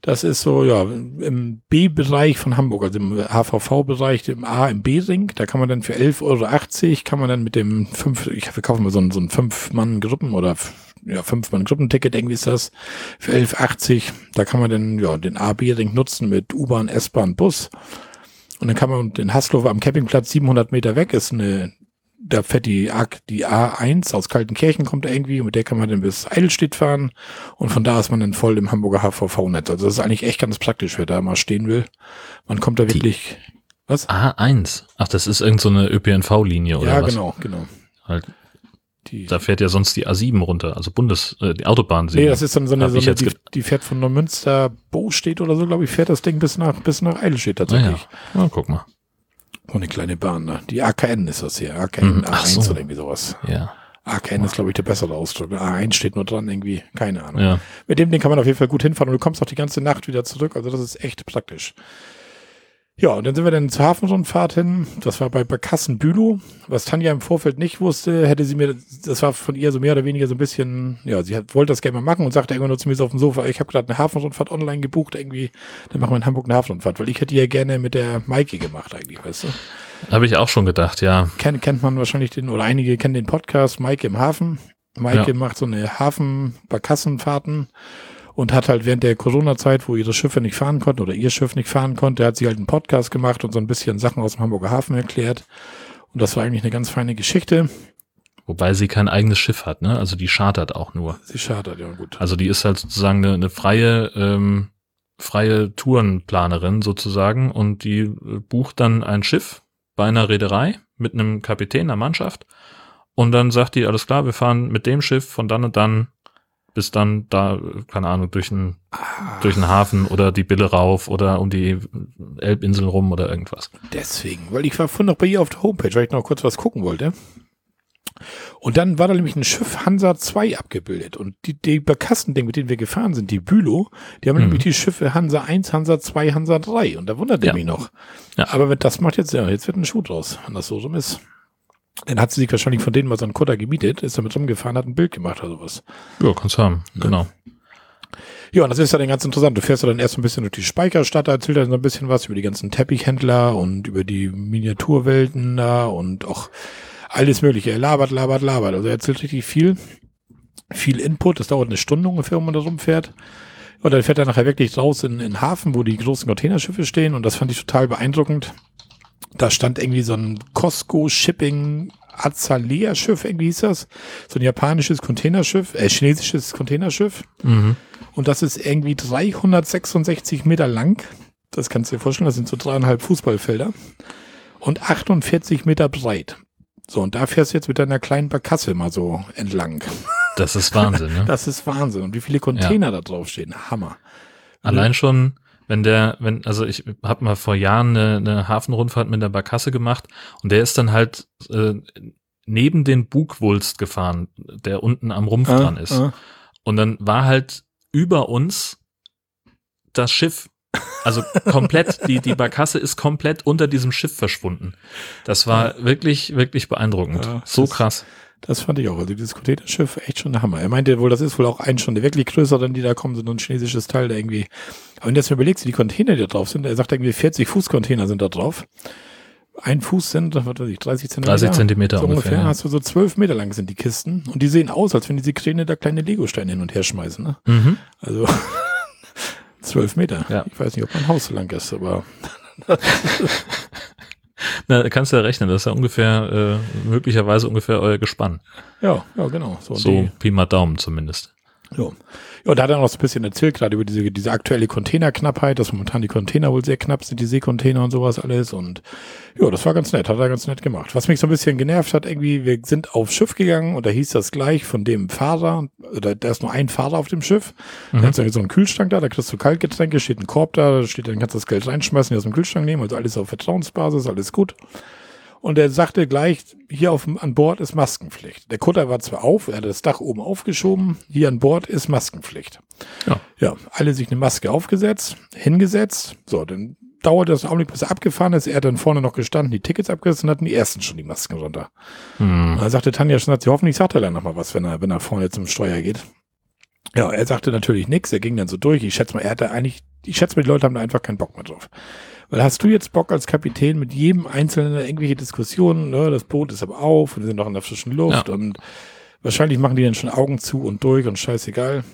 Das ist so, ja, im B-Bereich von Hamburg, also im HVV-Bereich, im A, im B-Ring. Da kann man dann für 11,80 Euro, kann man dann mit dem fünf, ich verkaufe mal so ein, so ein Fünf-Mann-Gruppen oder ja, Fünf-Mann-Gruppenticket, irgendwie ist das, für 11,80. Da kann man dann, ja, den A-B-Ring nutzen mit U-Bahn, S-Bahn, Bus. Und dann kann man den Haslow am Campingplatz 700 Meter weg, ist eine da fährt die, A, die A1 aus Kaltenkirchen kommt irgendwie und mit der kann man dann bis Eidelstedt fahren und von da ist man dann voll im Hamburger HVV-Netz. Also das ist eigentlich echt ganz praktisch, wer da mal stehen will. Man kommt da die wirklich, was? A1. Ach, das ist irgend so eine ÖPNV-Linie oder ja, was? Ja, genau, genau. Halt. Die, da fährt ja sonst die A7 runter, also Bundes, äh, die Autobahn. Nee, das ist dann so eine, so eine die, die, fährt von Neumünster, Bo steht oder so, glaube ich, fährt das Ding bis nach, bis nach Eidelstedt tatsächlich. Ah, ja. Na, guck mal. Oh, eine kleine Bahn, ne? Die AKN ist das hier. AKN, mhm. A1 so. oder irgendwie sowas. Ja. AKN ist, glaube ich, der bessere Ausdruck. A1 steht nur dran, irgendwie, keine Ahnung. Ja. Mit dem Ding kann man auf jeden Fall gut hinfahren und du kommst auch die ganze Nacht wieder zurück. Also das ist echt praktisch. Ja, und dann sind wir dann zur Hafenrundfahrt hin. Das war bei Barkassen-Bülow. Was Tanja im Vorfeld nicht wusste, hätte sie mir, das war von ihr so mehr oder weniger so ein bisschen, ja, sie hat, wollte das gerne mal machen und sagte irgendwann nur zu mir so auf dem Sofa, ich habe gerade eine Hafenrundfahrt online gebucht, irgendwie, dann machen wir in Hamburg eine Hafenrundfahrt, weil ich hätte ja gerne mit der Maike gemacht eigentlich, weißt du. Habe ich auch schon gedacht, ja. Kennt, kennt man wahrscheinlich den, oder einige kennen den Podcast Maike im Hafen. Maike ja. macht so eine Hafen-Barkassenfahrten und hat halt während der Corona-Zeit, wo ihre Schiffe nicht fahren konnten oder ihr Schiff nicht fahren konnte, hat sie halt einen Podcast gemacht und so ein bisschen Sachen aus dem Hamburger Hafen erklärt. Und das war eigentlich eine ganz feine Geschichte. Wobei sie kein eigenes Schiff hat, ne? Also die chartert auch nur. Sie chartert, ja gut. Also die ist halt sozusagen eine, eine freie, ähm, freie Tourenplanerin sozusagen und die äh, bucht dann ein Schiff bei einer Reederei mit einem Kapitän der Mannschaft und dann sagt die, alles klar, wir fahren mit dem Schiff von dann und dann bis dann da, keine Ahnung, durch einen, ah. durch einen Hafen oder die Bille rauf oder um die Elbinsel rum oder irgendwas. Deswegen, weil ich war vorhin noch bei ihr auf der Homepage, weil ich noch kurz was gucken wollte. Und dann war da nämlich ein Schiff Hansa 2 abgebildet. Und die, die Barkassending, mit denen wir gefahren sind, die Bülow, die haben mhm. nämlich die Schiffe Hansa 1, Hansa 2, Hansa 3. Und da wundert ja. mich noch. Ja. Aber das macht jetzt, ja, jetzt wird ein Schuh draus, wenn das so rum ist. Dann hat sie sich wahrscheinlich von denen mal so einen Kutter gemietet, ist damit rumgefahren, hat ein Bild gemacht oder sowas. Ja, kannst haben, ja. genau. Ja, und das ist ja dann ganz interessant. Du fährst ja dann erst ein bisschen durch die Speicherstadt, da erzählt er dann so ein bisschen was über die ganzen Teppichhändler und über die Miniaturwelten da und auch alles Mögliche. Er labert, labert, labert. Also er erzählt richtig viel. Viel Input. Das dauert eine Stunde ungefähr, wenn man da rumfährt. Und dann fährt er nachher wirklich raus in den Hafen, wo die großen Containerschiffe stehen. Und das fand ich total beeindruckend da stand irgendwie so ein Costco Shipping Azalea Schiff, irgendwie hieß das. So ein japanisches Containerschiff, äh, chinesisches Containerschiff. Mhm. Und das ist irgendwie 366 Meter lang. Das kannst du dir vorstellen, das sind so dreieinhalb Fußballfelder. Und 48 Meter breit. So, und da fährst du jetzt mit deiner kleinen Barkasse mal so entlang. Das ist Wahnsinn, ne? Das ist Wahnsinn. Und wie viele Container ja. da draufstehen. Hammer. Allein schon wenn der, wenn, also ich habe mal vor Jahren eine, eine Hafenrundfahrt mit der Barkasse gemacht und der ist dann halt äh, neben den Bugwulst gefahren, der unten am Rumpf Ah, dran ist. ah. Und dann war halt über uns das Schiff. Also komplett, die, die Barkasse ist komplett unter diesem Schiff verschwunden. Das war wirklich, wirklich beeindruckend. Ja, so das- krass. Das fand ich auch. Also dieses Containerschiff, echt schon der Hammer. Er meinte wohl, das ist wohl auch eins schon der wirklich größeren, die da kommen, so ein chinesisches Teil, der irgendwie. Aber wenn du jetzt mal überlegst, wie die Container, die da drauf sind, er sagt irgendwie 40 Fuß Container sind da drauf. Ein Fuß sind, was weiß ich, 30 Zentimeter. 30 Zentimeter so ungefähr. ungefähr. ja. Hast du so zwölf Meter lang sind die Kisten. Und die sehen aus, als wenn diese Kräne da kleine Legosteine hin und her schmeißen. Ne? Mhm. Also zwölf Meter. Ja. Ich weiß nicht, ob mein Haus so lang ist, aber Na, da kannst du ja rechnen, das ist ja ungefähr, äh, möglicherweise ungefähr euer Gespann. ja, ja, genau. So, So Pi mal Daumen zumindest. Ja. Ja, da hat er noch so ein bisschen erzählt, gerade über diese, diese aktuelle Containerknappheit, dass momentan die Container wohl sehr knapp sind, die Seekontainer und sowas alles. Und ja, das war ganz nett, hat er ganz nett gemacht. Was mich so ein bisschen genervt hat, irgendwie, wir sind aufs Schiff gegangen und da hieß das gleich von dem Fahrer, oder da ist nur ein Fahrer auf dem Schiff. Mhm. Da hat so einen Kühlschrank da, da kriegst du Kaltgetränke, steht ein Korb da, da steht, dann kannst du das Geld reinschmeißen, aus dem Kühlschrank nehmen, also alles auf Vertrauensbasis, alles gut. Und er sagte gleich, hier auf, an Bord ist Maskenpflicht. Der Kutter war zwar auf, er hat das Dach oben aufgeschoben, hier an Bord ist Maskenpflicht. Ja. Ja, alle sich eine Maske aufgesetzt, hingesetzt. So, dann dauerte das Augenblick, bis er abgefahren ist. Er hat dann vorne noch gestanden, die Tickets und hatten die ersten schon die Masken runter. Hm. Dann sagte Tanja schon, sie hoffentlich sagt er dann noch mal was, wenn er, wenn er vorne zum Steuer geht. Ja, er sagte natürlich nichts, er ging dann so durch. Ich schätze mal, er hatte eigentlich, ich schätze mal, die Leute haben da einfach keinen Bock mehr drauf. Weil hast du jetzt Bock als Kapitän mit jedem Einzelnen irgendwelche Diskussionen, ne, das Boot ist aber auf und wir sind noch in der frischen Luft Ja. und wahrscheinlich machen die dann schon Augen zu und durch und scheißegal.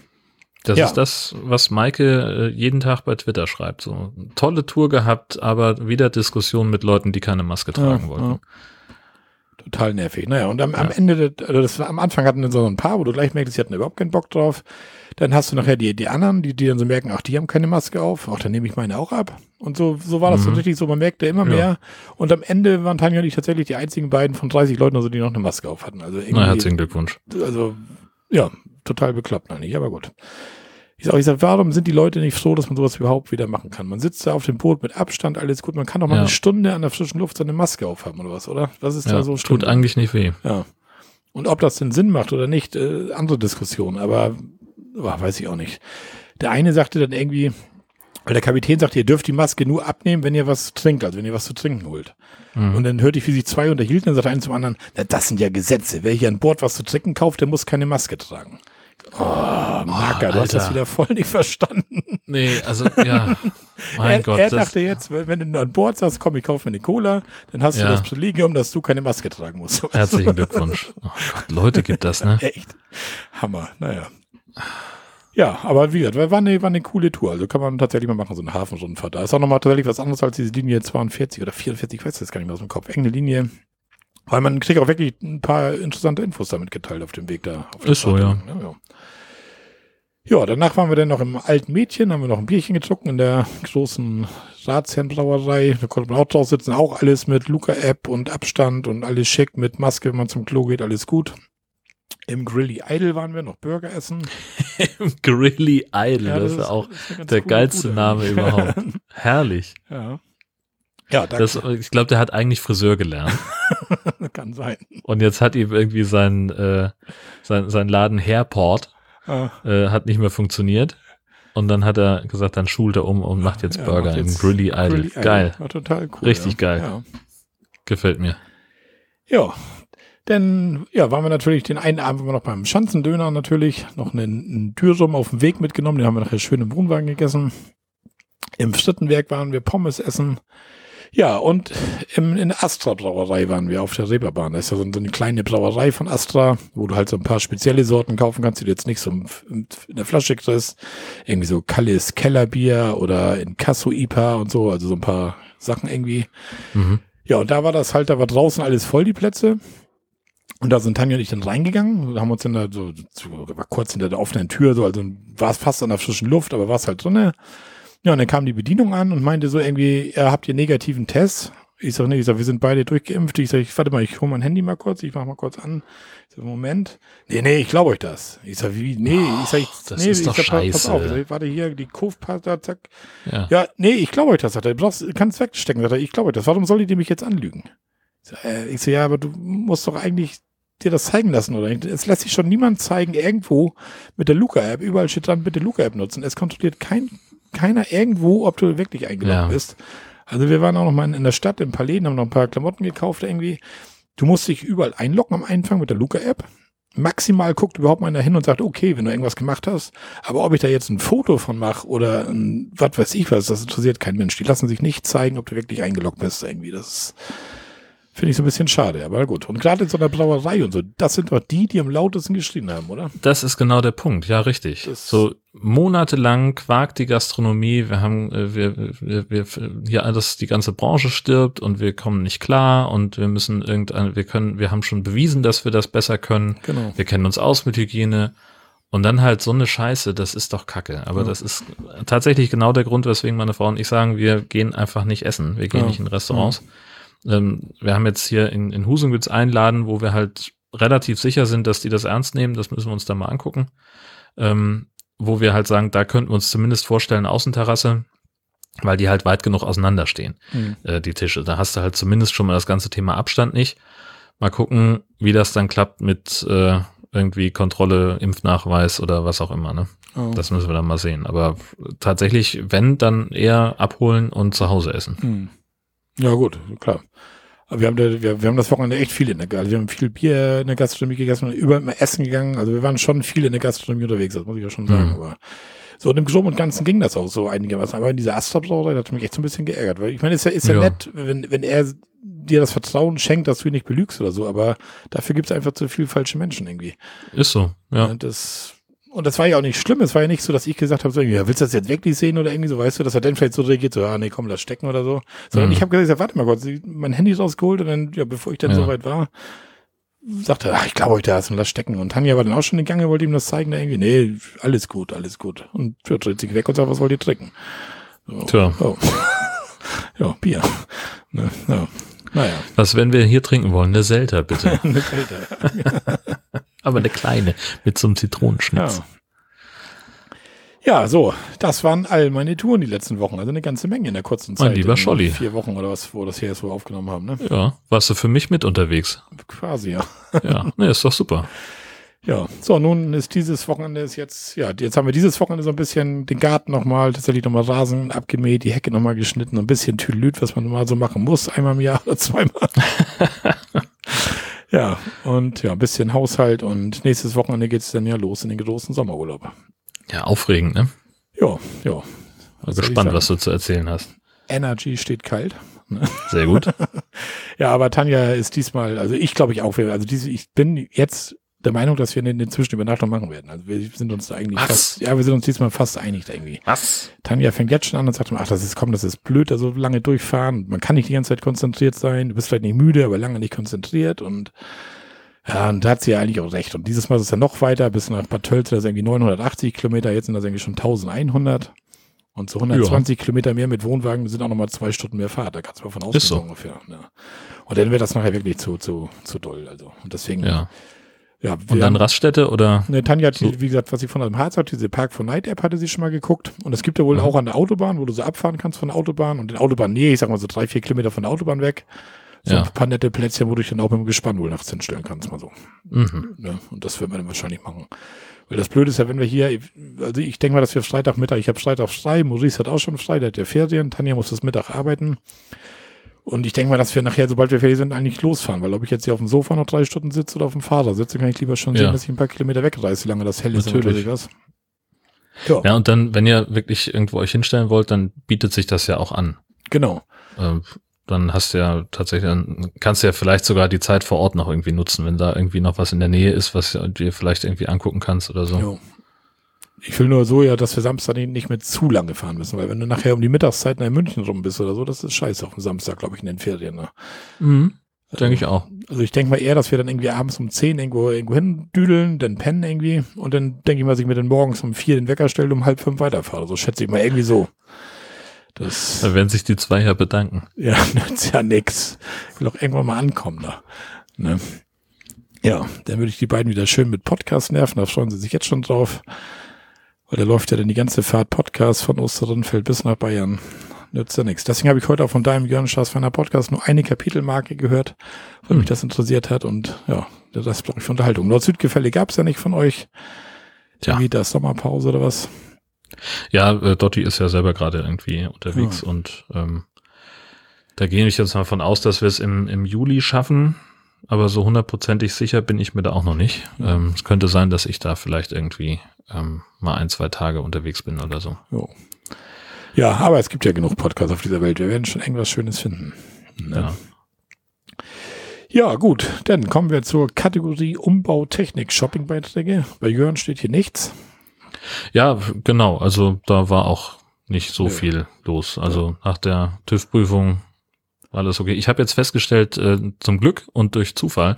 Das Ja. ist das, was Maike äh, jeden Tag bei Twitter schreibt. So tolle Tour gehabt, aber wieder Diskussionen mit Leuten, die keine Maske tragen Ja, wollten. Total nervig. Naja, und am, am. Ende, also das am Anfang hatten dann so ein paar, wo du gleich merkst, die hatten überhaupt keinen Bock drauf. Dann hast du nachher die, die anderen, die, die dann so merken, ach, die haben keine Maske auf, ach, dann nehme ich meine auch ab. Und so, so war das Mhm. so richtig so, man merkte immer Ja. mehr. Und am Ende waren Tanja und ich tatsächlich die einzigen beiden von 30 Leuten, also die noch eine Maske auf hatten. Also Na, herzlichen Glückwunsch. also, ja, total bekloppt eigentlich, aber gut. Ich sag, ich sag, warum sind die Leute nicht froh, dass man sowas überhaupt wieder machen kann? Man sitzt da auf dem Boot mit Abstand, alles gut. Man kann doch mal Ja. eine Stunde an der frischen Luft seine Maske aufhaben oder was, oder? Was ist Ja, da so schlimm? tut eigentlich nicht weh. Ja. Und ob das denn Sinn macht oder nicht, äh, andere Diskussion, aber boah, weiß ich auch nicht. Der eine sagte dann irgendwie, weil der Kapitän sagte, ihr dürft die Maske nur abnehmen, wenn ihr was trinkt, also wenn ihr was zu trinken holt. Mhm. Und dann hörte ich, wie sich zwei unterhielten, dann sagte einer zum anderen, na, das sind ja Gesetze. Wer hier an Bord was zu trinken kauft, der muss keine Maske tragen. Oh, Macker, du hast das wieder voll nicht verstanden. Nee, also ja, mein er, Gott. er dachte jetzt, wenn wenn du an Bord sagst, komm, ich kaufe mir eine Cola, dann hast Ja. du das Privilegium, dass du keine Maske tragen musst. herzlichen Glückwunsch. Oh Gott, Leute gibt das, ne? Echt. Hammer, naja. Ja, aber wie gesagt, war eine, war eine coole Tour. Also kann man tatsächlich mal machen, so eine Hafenrundfahrt. Da ist auch nochmal tatsächlich was anderes als diese Linie 42 oder 44, ich weiß jetzt gar nicht mehr aus dem Kopf. Enge Linie. Weil man kriegt auch wirklich ein paar interessante Infos damit geteilt auf dem Weg da. Ist so, ja. ja. ja. Ja, danach waren wir dann noch im alten Mädchen, haben wir noch ein Bierchen getrunken in der großen Ratsherrenbrauerei. Da konnte man auch drauf sitzen, auch alles mit Luca-App und Abstand und alles schick mit Maske, wenn man zum Klo geht, alles gut. Im Grilly Idol waren wir noch Burger essen. Grilly Idol, Ja, das ist auch ganz der coole geilste Bude. Name überhaupt. Herrlich. ja. Ja, da Das, ich glaube, der hat eigentlich Friseur gelernt. kann sein. Und jetzt hat ihm irgendwie sein, äh, sein, sein Laden Hairport Ah, äh, hat nicht mehr funktioniert. Und dann hat er gesagt, dann schult er um und macht jetzt ja, Burger macht im jetzt Grilly Idol. Grilly Idol. Geil. War total cool. Richtig ja. geil. Ja. Gefällt mir. Ja, dann ja, waren wir natürlich den einen Abend waren wir noch beim Schanzendöner natürlich, noch einen, einen Dürrum auf dem Weg mitgenommen, den haben wir nachher schön im Wohnwagen gegessen. Im Frittenwerk waren wir Pommes essen. Ja, und im, in der Astra Brauerei waren wir auf der Reeperbahn. Das ist ja so, eine kleine Brauerei von Astra, wo du halt so ein paar spezielle Sorten kaufen kannst, die du jetzt nicht so in der Flasche kriegst. Irgendwie so Kallis Kellerbier oder in Casso IPA und so, also so ein paar Sachen irgendwie. Mhm. Ja, und da war das halt, da war draußen alles voll, die Plätze. Und da sind Tanja und ich dann reingegangen, haben uns dann da so, war kurz hinter der offenen Tür, so, also war es fast an der frischen Luft, aber war es halt drinne. Ja, und dann kam die Bedienung an und meinte so irgendwie, ja, habt ihr negativen Test? Ich sag, nee, ich sag, wir sind beide durchgeimpft. Ich sag, ich, warte mal, ich hole mein Handy mal kurz, ich mach mal kurz an. Ich sag, Moment. Nee, nee, ich glaube euch das. Ich sag, wie, nee, oh, ich sag, ich, das nee, ist ich doch sag, scheiße. pass auf. Ich sag, warte hier, die Kurvpasta, zack. Ja. Ja, nee, ich glaube euch das, sagt er. Du brauchst, kannst wegstecken, sagt er. Ich glaube euch das. Warum soll ich dir mich jetzt anlügen? Ich sag, äh, ich so, ja, aber du musst doch eigentlich dir das zeigen lassen, oder? nicht? Es lässt sich schon niemand zeigen, irgendwo mit der Luca-App. Überall steht dran, bitte Luca-App nutzen. Es kontrolliert kein, keiner irgendwo, ob du wirklich eingeloggt Ja. bist. Also wir waren auch noch mal in, in der Stadt, in ein paar Läden, haben noch ein paar Klamotten gekauft irgendwie. Du musst dich überall einloggen am Anfang mit der Luca-App. Maximal guckt überhaupt mal einer hin und sagt, okay, wenn du irgendwas gemacht hast. Aber ob ich da jetzt ein Foto von mache oder ein, was weiß ich was, das interessiert kein Mensch. Die lassen sich nicht zeigen, ob du wirklich eingeloggt bist irgendwie. Das ist- finde ich so ein bisschen schade, aber gut. Und gerade in so einer Brauerei und so, das sind doch die, die am lautesten geschrien haben, oder? Das ist genau der Punkt, ja, richtig. Das- so monatelang quakt die Gastronomie, wir haben, äh, wir, wir, wir, hier alles, die ganze Branche stirbt und wir kommen nicht klar und wir müssen irgendein, wir können, wir haben schon bewiesen, dass wir das besser können. Genau. Wir kennen uns aus mit Hygiene. Und dann halt so eine Scheiße, das ist doch Kacke. Aber Ja. das ist tatsächlich genau der Grund, weswegen meine Frau und ich sagen, wir gehen einfach nicht essen. Wir gehen Ja. nicht in Restaurants. Ähm, wir haben jetzt hier in, in Husumwitz einladen, wo wir halt relativ sicher sind, dass die das ernst nehmen. Das müssen wir uns dann mal angucken. Ähm, wo wir halt sagen, da könnten wir uns zumindest vorstellen, Außenterrasse, weil die halt weit genug auseinanderstehen Hm. äh, die Tische. Da hast du halt zumindest schon mal das ganze Thema Abstand nicht. Mal gucken, wie das dann klappt mit äh, irgendwie Kontrolle, Impfnachweis oder was auch immer. Ne? Oh. Das müssen wir dann mal sehen. Aber tatsächlich, wenn, dann eher abholen und zu Hause essen. Hm. Ja, gut, klar. Aber wir haben, da, wir, wir haben das Wochenende echt viel in der also wir haben viel Bier in der Gastronomie gegessen, überall mal essen gegangen. Also wir waren schon viel in der Gastronomie unterwegs, das muss ich ja schon sagen. Mhm. Aber so in dem Groben und Ganzen ging das auch so einigermaßen. Aber in dieser Astra-Brauerei, das hat mich echt so ein bisschen geärgert. Weil ich meine, ist ja, ist ja, Ja. nett, wenn, wenn er dir das Vertrauen schenkt, dass du ihn nicht belügst oder so, aber dafür gibt es einfach zu viel falsche Menschen irgendwie. Ist so, ja. Und das, und das war ja auch nicht schlimm. Es war ja nicht so, dass ich gesagt habe, so, irgendwie, ja, willst du das jetzt wirklich sehen oder irgendwie so, weißt du, dass er dann vielleicht so reagiert, so, ah, nee, komm, lass stecken oder so. Sondern Mhm. ich habe gesagt, warte mal kurz, mein Handy ist rausgeholt und dann, ja, bevor ich dann Ja. so weit war, sagte er, ach, ich glaube euch das und lass stecken. Und Tanja war dann auch schon in Gange, wollte ihm das zeigen, da irgendwie, nee, alles gut, alles gut. Und ja, dreht sich weg und sagt, was wollt ihr trinken? So, Tja. Oh. ja, Bier. Ne, ja. Naja, Was, wenn wir hier trinken wollen? Eine Selter, bitte. eine Kälte. Aber eine kleine, mit so einem Zitronenschnitz. Ja. Ja, so, das waren all meine Touren die letzten Wochen. Also eine ganze Menge in der kurzen Zeit. lieber In Scholli. Vier Wochen oder was, wo das hier jetzt wohl aufgenommen haben, ne? Ja. warst du für mich mit unterwegs? Quasi, ja. Ja, ne, ist doch super. Ja, so, nun ist dieses Wochenende ist jetzt, ja, jetzt haben wir dieses Wochenende so ein bisschen den Garten nochmal, tatsächlich nochmal Rasen abgemäht, die Hecke nochmal geschnitten, ein bisschen Tülüt, was man mal so machen muss, einmal im Jahr oder zweimal. ja, und ja, ein bisschen Haushalt und nächstes Wochenende geht's dann ja los in den großen Sommerurlaub. Ja, aufregend, ne? Ja, ja. Was ich gespannt, was du zu erzählen hast. Energy steht kalt. Sehr gut. Ja, aber Tanja ist diesmal, also ich glaube ich auch, also diese, ich bin jetzt der Meinung, dass wir eine, eine Zwischenübernachtung machen werden. Also wir sind uns da eigentlich Was? fast, ja, wir sind uns diesmal fast einig irgendwie. Was? Tanja fängt jetzt schon an und sagt, ach, das ist, komm, das ist blöd, da so lange durchfahren. Man kann nicht die ganze Zeit konzentriert sein. Du bist vielleicht nicht müde, aber lange nicht konzentriert und ja, und da hat sie ja eigentlich auch recht. Und dieses Mal ist es ja noch weiter, bis nach Bad Tölz, das ist irgendwie 980 Kilometer, jetzt sind das irgendwie schon 1100. Und so 120 Kilometer mehr mit Wohnwagen sind auch nochmal zwei Stunden mehr Fahrt. Da kannst du mal von ausgehen so. ungefähr. Ja. Und dann wird das nachher wirklich zu, zu, zu doll. Also. Und deswegen, Ja. Ja. Und dann haben- Raststätte oder? Ne, Tanja hat, So. wie gesagt, was sie von dem Harz hat, diese Park for Night App hatte sie schon mal geguckt. Und es gibt ja wohl Mhm. auch an der Autobahn, wo du so abfahren kannst von der Autobahn und den Autobahnnähe, ich sag mal so drei, vier Kilometer von der Autobahn weg. So Ja. ein paar nette Plätzchen, wo du dich dann auch mit dem Gespann wohl nachts hinstellen kannst, mal so. Mhm. Ne? Und das werden wir dann wahrscheinlich machen. Weil das Blöde ist ja, wenn wir hier, also ich denke mal, dass wir Freitagmittag, ich habe Freitag frei, Maurice hat auch schon frei, der hat ja Ferien, Tanja muss das Mittag arbeiten. Und ich denke mal, dass wir nachher, sobald wir fertig sind, eigentlich losfahren, weil ob ich jetzt hier auf dem Sofa noch drei Stunden sitze oder auf dem Fahrer sitze, kann ich lieber schon sehen, Ja. dass ich ein paar Kilometer wegreise, solange das hell ist. Natürlich. was. Ja, Ja, und dann, wenn ihr wirklich irgendwo euch hinstellen wollt, dann bietet sich das ja auch an. genau. Ähm, dann hast du ja tatsächlich, dann kannst du ja vielleicht sogar die Zeit vor Ort noch irgendwie nutzen, wenn da irgendwie noch was in der Nähe ist, was du dir vielleicht irgendwie angucken kannst oder so. Jo. Ich will nur so ja, dass wir Samstag nicht- mehr zu lange fahren müssen, weil wenn du nachher um die Mittagszeit nach München rum bist oder so, das ist scheiße auf dem Samstag, glaube ich, in den Ferien. Ne? Mhm. Denke ich auch. Also ich denke mal eher, dass wir dann irgendwie abends um 10 irgendwo, irgendwo hindüdeln, dann pennen irgendwie und dann denke ich mal, dass ich mir dann morgens um vier den Wecker stelle und um halb fünf weiterfahre. So schätze ich mal irgendwie so. Das, da werden sich die zwei ja bedanken. Ja, nützt ja nix. Ich will auch irgendwann mal ankommen da. Ne? Ja, dann würde ich die beiden wieder schön mit Podcast nerven. Da freuen sie sich jetzt schon drauf. Weil da läuft ja dann die ganze Fahrt Podcast von Osterrindfeld bis nach Bayern. Nützt ja nichts. Deswegen habe ich heute auch von deinem Jörn Schaasfeiner Podcast nur eine Kapitelmarke gehört, weil hm. mich das interessiert hat. Und ja, das ist, glaube ich, für Unterhaltung. Nord-Süd-Gefälle gab es ja nicht von euch. Tja. Wie das Sommerpause oder was? Ja, äh, Dotti ist ja selber gerade irgendwie unterwegs ja. und ähm, da gehe ich jetzt mal von aus, dass wir es im, im Juli schaffen aber so hundertprozentig sicher bin ich mir da auch noch nicht. Ähm, es könnte sein, dass ich da vielleicht irgendwie ähm, mal ein, zwei Tage unterwegs bin oder so. Jo. Ja, aber es gibt ja genug Podcasts auf dieser Welt. Wir werden schon irgendwas Schönes finden. Ne? Ja. Ja, gut. Dann kommen wir zur Kategorie Umbautechnik Shoppingbeiträge. Bei Jörn steht hier nichts. Ja, genau. Also da war auch nicht so ja. viel los. Also nach der TÜV-Prüfung alles okay. Ich habe jetzt festgestellt, äh, zum Glück und durch Zufall,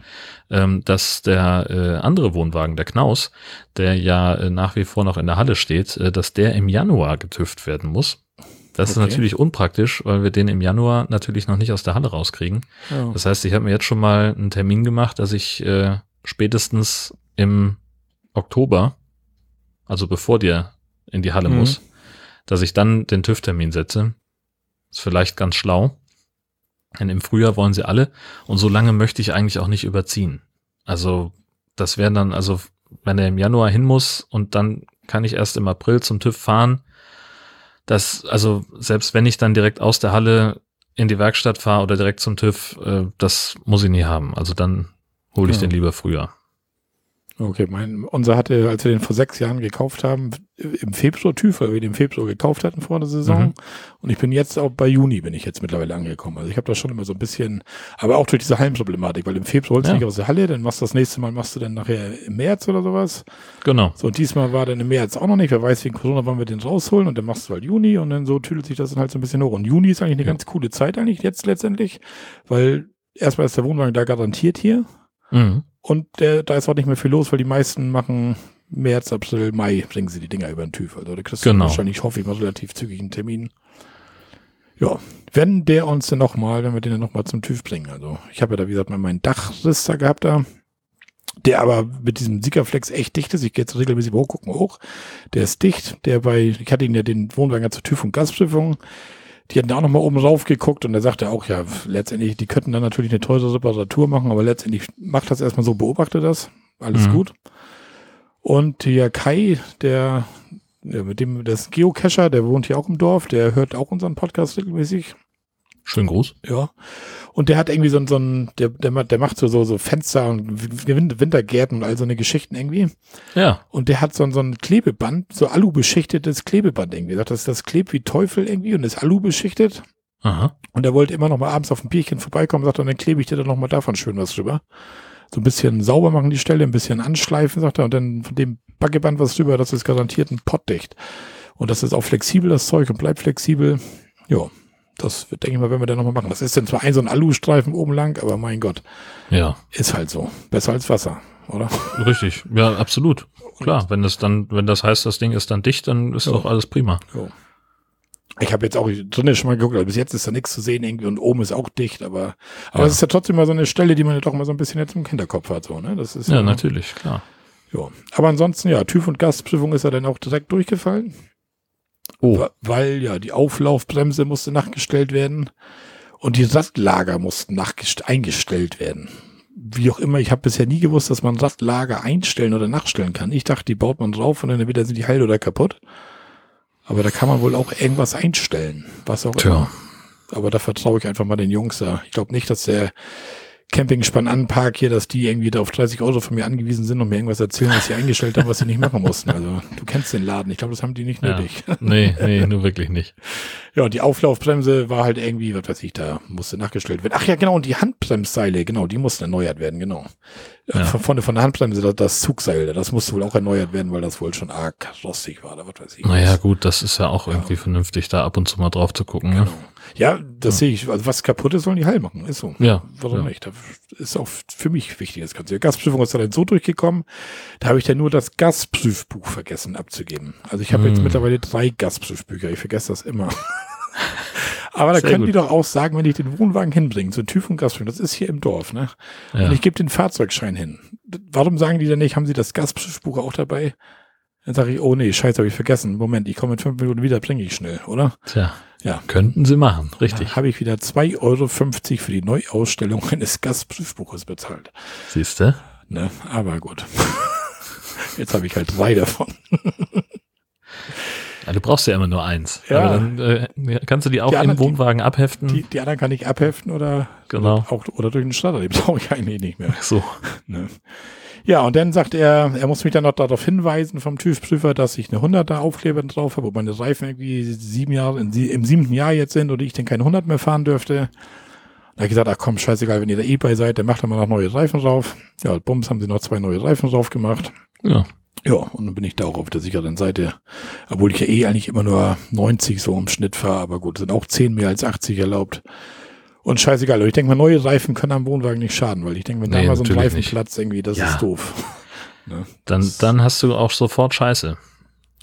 ähm, dass der äh, andere Wohnwagen, der Knaus, der ja äh, nach wie vor noch in der Halle steht, äh, dass der im Januar getüft werden muss. Das okay. ist natürlich unpraktisch, weil wir den im Januar natürlich noch nicht aus der Halle rauskriegen. Oh. Das heißt, ich habe mir jetzt schon mal einen Termin gemacht, dass ich äh, spätestens im Oktober, also bevor der in die Halle mhm. muss, dass ich dann den TÜV-Termin setze. Ist vielleicht ganz schlau. Denn im Frühjahr wollen sie alle und so lange möchte ich eigentlich auch nicht überziehen. Also das wäre dann, also wenn er im Januar hin muss und dann kann ich erst im April zum TÜV fahren, das, also selbst wenn ich dann direkt aus der Halle in die Werkstatt fahre oder direkt zum TÜV, äh, das muss ich nie haben. Also dann hole ich ja. den lieber früher. Okay, mein, unser hatte, als wir den vor sechs Jahren gekauft haben, im Februar TÜV, weil wir den im Februar gekauft hatten vor der Saison. Mhm. Und ich bin jetzt auch bei Juni bin ich jetzt mittlerweile angekommen. Also ich habe da schon immer so ein bisschen, aber auch durch diese Hallenproblematik, weil im Februar holst du ja. nicht aus der Halle, dann machst du das nächste Mal, machst du dann nachher im März oder sowas. Genau. So, und diesmal war dann im März auch noch nicht. Wer weiß, wegen Corona wollen wir den rausholen und dann machst du halt Juni und dann so tüdelt sich das dann halt so ein bisschen hoch. Und Juni ist eigentlich eine ja. ganz coole Zeit eigentlich jetzt letztendlich, weil erstmal ist der Wohnwagen da garantiert hier. Mhm. Und der, da ist auch nicht mehr viel los, weil die meisten machen März, April, Mai bringen sie die Dinger über den TÜV. Also da kriegst du genau. wahrscheinlich, hoffe ich mal, relativ zügig einen Termin. Ja, wenn der uns denn nochmal, wenn wir den dann nochmal zum TÜV bringen. Also ich habe ja da, wie gesagt, mal meinen Dachriss da gehabt da, der aber mit diesem Siegerflex echt dicht ist. Ich gehe jetzt regelmäßig hochgucken hoch. Der ist dicht. Der bei, ich hatte ihn ja den Wohnwagen zur TÜV und Gasprüfung die hatten da auch nochmal oben rauf geguckt und er sagte auch, ja, letztendlich, die könnten dann natürlich eine teure Reparatur machen, aber letztendlich macht das erstmal so, beobachte das, alles mhm. gut. Und der Kai, der, ja, mit dem, das Geocacher, der wohnt hier auch im Dorf, der hört auch unseren Podcast regelmäßig. Schön groß. Ja. Und der hat irgendwie so, so ein, der, der, der macht so, so, so Fenster und Wintergärten und all so eine Geschichten irgendwie. Ja. Und der hat so, so ein Klebeband, so Alu-beschichtetes Klebeband irgendwie. Sagt, das, das klebt wie Teufel irgendwie und ist Alu beschichtet. Aha. Und er wollte immer noch mal abends auf ein Bierchen vorbeikommen, sagt, und dann klebe ich dir dann noch mal davon schön was drüber. So ein bisschen sauber machen die Stelle, ein bisschen anschleifen, sagt er, und dann von dem Backeband was drüber, das ist garantiert ein Pottdicht. Und das ist auch flexibel, das Zeug, und bleibt flexibel. Ja, das denke ich mal, wenn wir dann nochmal machen. Das ist dann zwar ein so ein Alustreifen oben lang, aber mein Gott. Ja. Ist halt so. Besser als Wasser, oder? Richtig. Ja, absolut. Klar, wenn das dann, wenn das heißt, das Ding ist dann dicht, dann ist jo. doch alles prima. Jo. Ich habe jetzt auch drinnen schon mal geguckt, also bis jetzt ist da nichts zu sehen irgendwie und oben ist auch dicht, aber, aber ja. es ist ja trotzdem mal so eine Stelle, die man ja doch mal so ein bisschen jetzt im Kinderkopf hat, so, ne? Das ist ja, ja natürlich, klar. Ja. Aber ansonsten, ja, TÜV und Gastprüfung ist ja dann auch direkt durchgefallen. Oh. Weil ja die Auflaufbremse musste nachgestellt werden und die Radlager mussten eingestellt werden. Wie auch immer, ich habe bisher nie gewusst, dass man Radlager einstellen oder nachstellen kann. Ich dachte, die baut man drauf und dann entweder sind die heil oder kaputt. Aber da kann man wohl auch irgendwas einstellen, was auch Tja. immer. Aber da vertraue ich einfach mal den Jungs da. Ich glaube nicht, dass der Campingspann anpark hier, dass die irgendwie da auf 30 Euro von mir angewiesen sind und mir irgendwas erzählen, was sie eingestellt haben, was sie nicht machen mussten. Also du kennst den Laden. Ich glaube, das haben die nicht ja. nötig. Nee, nee, nur wirklich nicht. Ja, und die Auflaufbremse war halt irgendwie, was weiß ich, da musste nachgestellt werden. Ach ja, genau, und die Handbremsseile, genau, die mussten erneuert werden, genau. Ja. Von, von, von der Handbremse, das, das Zugseil, das musste wohl auch erneuert werden, weil das wohl schon arg rostig war, oder was weiß ich. Naja, gut, das ist ja auch irgendwie ja. vernünftig, da ab und zu mal drauf zu gucken. Ne? Genau. Ne? Ja, das ja. sehe ich. Also was kaputt ist, sollen die heil machen. Ist so. Ja. Warum ja. nicht? Das ist auch für mich wichtig, das Ganze. Die Gasprüfung ist dann so durchgekommen, da habe ich dann nur das Gasprüfbuch vergessen abzugeben. Also ich habe hm. jetzt mittlerweile drei Gasprüfbücher. Ich vergesse das immer. Aber da Sehr können gut. die doch auch sagen, wenn ich den Wohnwagen hinbringe, so TÜV und Gas, das ist hier im Dorf, ne? Ja. Und ich gebe den Fahrzeugschein hin. Warum sagen die denn nicht, haben sie das Gasbuch auch dabei? Dann sage ich, oh nee, scheiße, habe ich vergessen. Moment, ich komme in fünf Minuten wieder, bringe ich schnell, oder? Tja, Ja. könnten sie machen, richtig. Da habe ich wieder 2,50 Euro für die Neuausstellung eines Gasprüfbuches bezahlt. Siehst du? Ne? Aber gut. Jetzt habe ich halt drei davon. Ja, du brauchst ja immer nur eins. Ja. Aber dann äh, kannst du die auch Die im anderen- die- Wohnwagen abheften. Die, die anderen kann ich abheften oder, Genau. auch, oder durch den Starter. Die brauche ich eigentlich nicht mehr. so. Ne? Ja, und dann sagt er, er muss mich dann noch darauf hinweisen vom TÜV-Prüfer, dass ich eine 100er Aufkleber drauf habe, wo meine Reifen irgendwie sieben Jahre, im siebten Jahr jetzt sind und ich dann keine 100 mehr fahren dürfte. Da habe ich gesagt, ach komm, scheißegal, wenn ihr da eh bei seid, dann macht er mal noch neue Reifen drauf. Ja, bums, haben sie noch zwei neue Reifen drauf gemacht. Ja. Ja, und dann bin ich da auch auf der sicheren Seite. Obwohl ich ja eh eigentlich immer nur 90 so im Schnitt fahre, aber gut, sind auch 10 mehr als 80 erlaubt. Und scheißegal, ich denke mal, neue Reifen können am Wohnwagen nicht schaden, weil ich denke, wenn da Nee, mal so ein natürlich Reifen nicht. platzt, irgendwie, das Ja. ist doof. Ne? Dann, dann hast du auch sofort Scheiße.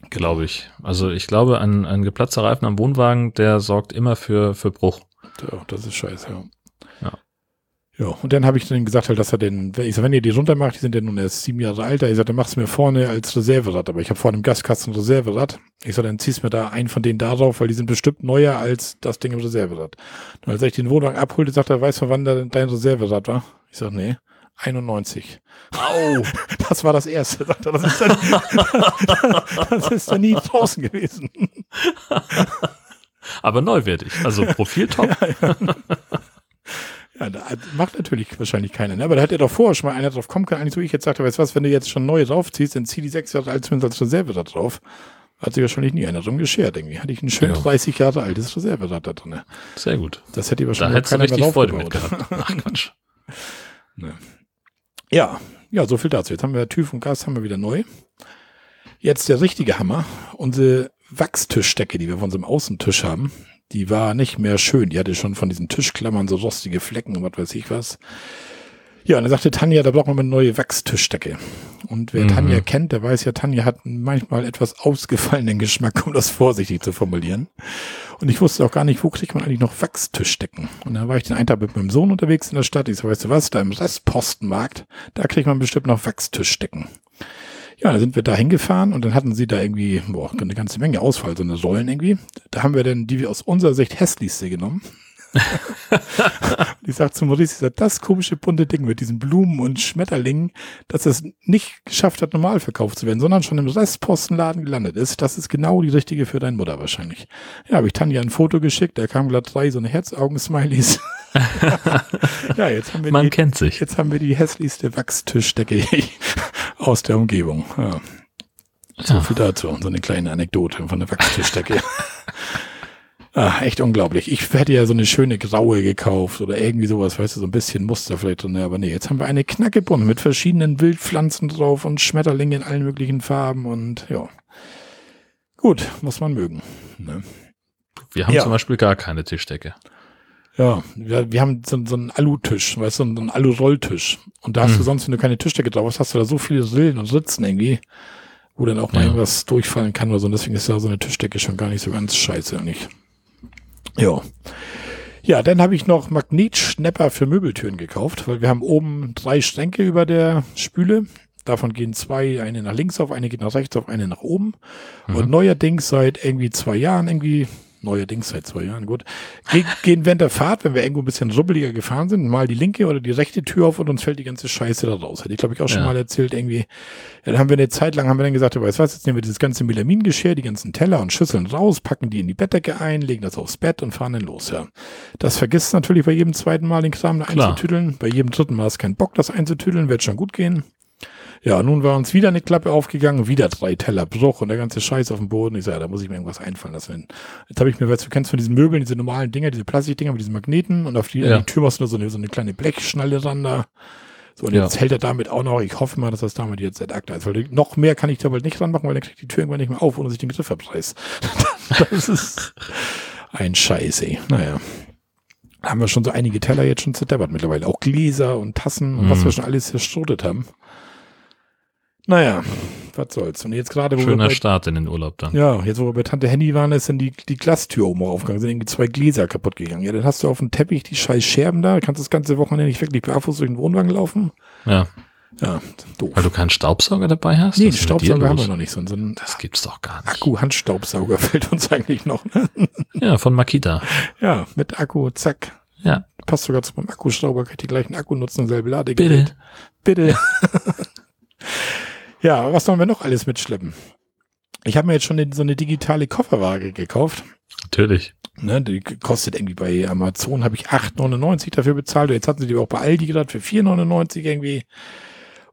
Glaube ich. Also ich glaube, ein, ein geplatzter Reifen am Wohnwagen, der sorgt immer für, für Bruch. Ja, das ist scheiße. Ja. Ja, und dann habe ich dann gesagt, halt, dass er den, wenn- ich sag, wenn ihr die runter macht, die sind ja nun erst sieben Jahre alt, ich sag, dann machst du mir vorne als Reserverad, aber ich habe vorne im Gaskasten ein Reserverad. Ich sag, dann ziehst mir da einen von denen da drauf, weil die sind bestimmt neuer als das Ding im Reserverad. Und als ich den Wohnwagen abholte, sagt er, weißt du, wann dein Reserverad war? Ich sag, nee, 91. Au! Das war das erste. Er, das ist dann, das ist dann nie draußen gewesen. Aber neuwertig. Also Profil top. Ja, da macht natürlich wahrscheinlich keiner, ne? aber da hat er doch vorher schon mal einer drauf kommen können. Eigentlich so, ich jetzt sagte, weißt du was, wenn du jetzt schon neu draufziehst, dann zieh die sechs Jahre alt zumindest als Reserverad drauf. Hat sich wahrscheinlich nie einer drum geschert irgendwie. Hatte ich ein schön Ja. 30 Jahre altes Reserverad da drin. Sehr gut. Das hätte ich Da wahrscheinlich du keiner richtig Freude mit gehabt. Ach Quatsch. Ja, ja, so viel dazu. Jetzt haben wir TÜV und Gas haben wir wieder neu. Jetzt der richtige Hammer. Unsere Wachstischdecke, die wir von unserem Außentisch haben, die war nicht mehr schön. Die hatte schon von diesen Tischklammern so rostige Flecken und was weiß ich was. Ja, und dann sagte Tanja, da brauchen wir mal eine neue Wachstischdecke. Und wer Mhm. Tanja kennt, der weiß ja, Tanja hat manchmal etwas ausgefallenen Geschmack, um das vorsichtig zu formulieren. Und ich wusste auch gar nicht, wo kriegt man eigentlich noch Wachstischdecken. Und dann war ich den einen Tag mit meinem Sohn unterwegs in der Stadt. Ich so, weißt du was, da im Restpostenmarkt, da kriegt man bestimmt noch Wachstischdecken. Ja, dann sind wir da hingefahren und dann hatten sie da irgendwie, boah, eine ganze Menge Ausfall, so eine Säulen irgendwie. Da haben wir dann die aus unserer Sicht hässlichste genommen. Und ich sag zu Maurice, ich sag, das komische bunte Ding mit diesen Blumen und Schmetterlingen, dass es nicht geschafft hat, normal verkauft zu werden, sondern schon im Restpostenladen gelandet ist, das ist genau die richtige für deine Mutter wahrscheinlich. Ja, habe ich Tanja ein Foto geschickt, da kamen glatt drei so eine Herzaugen-Smileys. ja, jetzt haben wir Man die, kennt sich. jetzt haben wir die hässlichste Wachstischdecke aus der Umgebung. Ja. So Ja. viel dazu, so eine kleine Anekdote von der Wachstischdecke. ah, echt unglaublich. Ich hätte ja so eine schöne graue gekauft oder irgendwie sowas, weißt du, so ein bisschen Muster vielleicht drin. Aber nee, jetzt haben wir eine knackebunt mit verschiedenen Wildpflanzen drauf und Schmetterlinge in allen möglichen Farben und ja. Gut, muss man mögen. Ne? Wir haben Ja. zum Beispiel gar keine Tischdecke. Ja, wir, wir haben so, so einen Alutisch, weißt du, so einen Alu-Rolltisch. Und da hast Hm. du sonst, wenn du keine Tischdecke drauf hast, hast du da so viele Rillen und Ritzen irgendwie, wo dann auch mal Ja. irgendwas durchfallen kann oder so. Und deswegen ist da so eine Tischdecke schon gar nicht so ganz scheiße eigentlich. Ja. Ja, dann habe ich noch Magnetschnepper für Möbeltüren gekauft, weil wir haben oben drei Schränke über der Spüle. Davon gehen zwei, eine nach links auf, eine geht nach rechts auf, eine nach oben. Und neuerdings seit irgendwie zwei Jahren, irgendwie, neuerdings seit zwei Jahren, gut, ge gehen während der Fahrt, wenn wir irgendwo ein bisschen rubbeliger gefahren sind, mal die linke oder die rechte Tür auf und uns fällt die ganze Scheiße da raus. Hätte ich, glaube ich, auch schon Ja. mal erzählt, irgendwie. Dann haben wir eine Zeit lang, haben wir dann gesagt, du weißt was, jetzt nehmen wir dieses ganze Melamingeschirr, die ganzen Teller und Schüsseln raus, packen die in die Bettdecke ein, legen das aufs Bett und fahren dann los, ja. Das vergisst natürlich bei jedem zweiten Mal den Kram da einzutüdeln. Bei jedem dritten Mal ist kein Bock, das einzutüdeln, wird schon gut gehen. Ja, nun war uns wieder eine Klappe aufgegangen, wieder drei Teller Bruch und der ganze Scheiß auf dem Boden. Ich sage, da muss ich mir irgendwas einfallen lassen. Jetzt habe ich mir, weißt du, kennst von diesen Möbeln, diese normalen Dinger, diese Plastikdinger mit diesen Magneten und auf die, Ja. die Tür machst du nur so eine, so eine kleine Blechschnalle ran da. So, und Ja. jetzt hält er damit auch noch, ich hoffe mal, dass das damit jetzt ad acta ist, weil noch mehr kann ich da wohl nicht ranmachen, weil dann kriegt die Tür irgendwann nicht mehr auf, ohne sich den Griff abreißt. das ist ein Scheiß, ey. Naja. Haben wir schon so einige Teller jetzt schon zerdeppert mittlerweile. Auch Gläser und Tassen und was Mhm. wir schon alles zerschrotet haben. Naja, was soll's. Und jetzt gerade, wo Schöner bei, Start in den Urlaub dann. Ja, jetzt wo wir bei Tante Henny waren, ist dann die, die Glastür oben aufgegangen, sind irgendwie zwei Gläser kaputt gegangen. Ja, dann hast du auf dem Teppich die scheiß Scherben da, kannst das ganze Wochenende nicht wirklich barfuß durch den Wohnwagen laufen. Ja. Ja, doof. Weil du keinen Staubsauger dabei hast? Nee, einen Staubsauger haben wir noch nicht. So, so ein das gibt's doch gar nicht. Akku-Handstaubsauger fehlt uns eigentlich noch. Ne? Ja, von Makita. Ja, mit Akku, zack. Ja. Passt sogar zu meinem Akkuschrauber, kann ich die gleichen Akku nutzen, selbe Ladegerät. Bitte. Bitte. ja, was sollen wir noch alles mitschleppen? Ich habe mir jetzt schon so eine digitale Kofferwaage gekauft. Natürlich. Ne, die kostet irgendwie bei Amazon, habe ich 8,99 dafür bezahlt. Jetzt hatten sie die auch bei Aldi gerade für 4,99 irgendwie.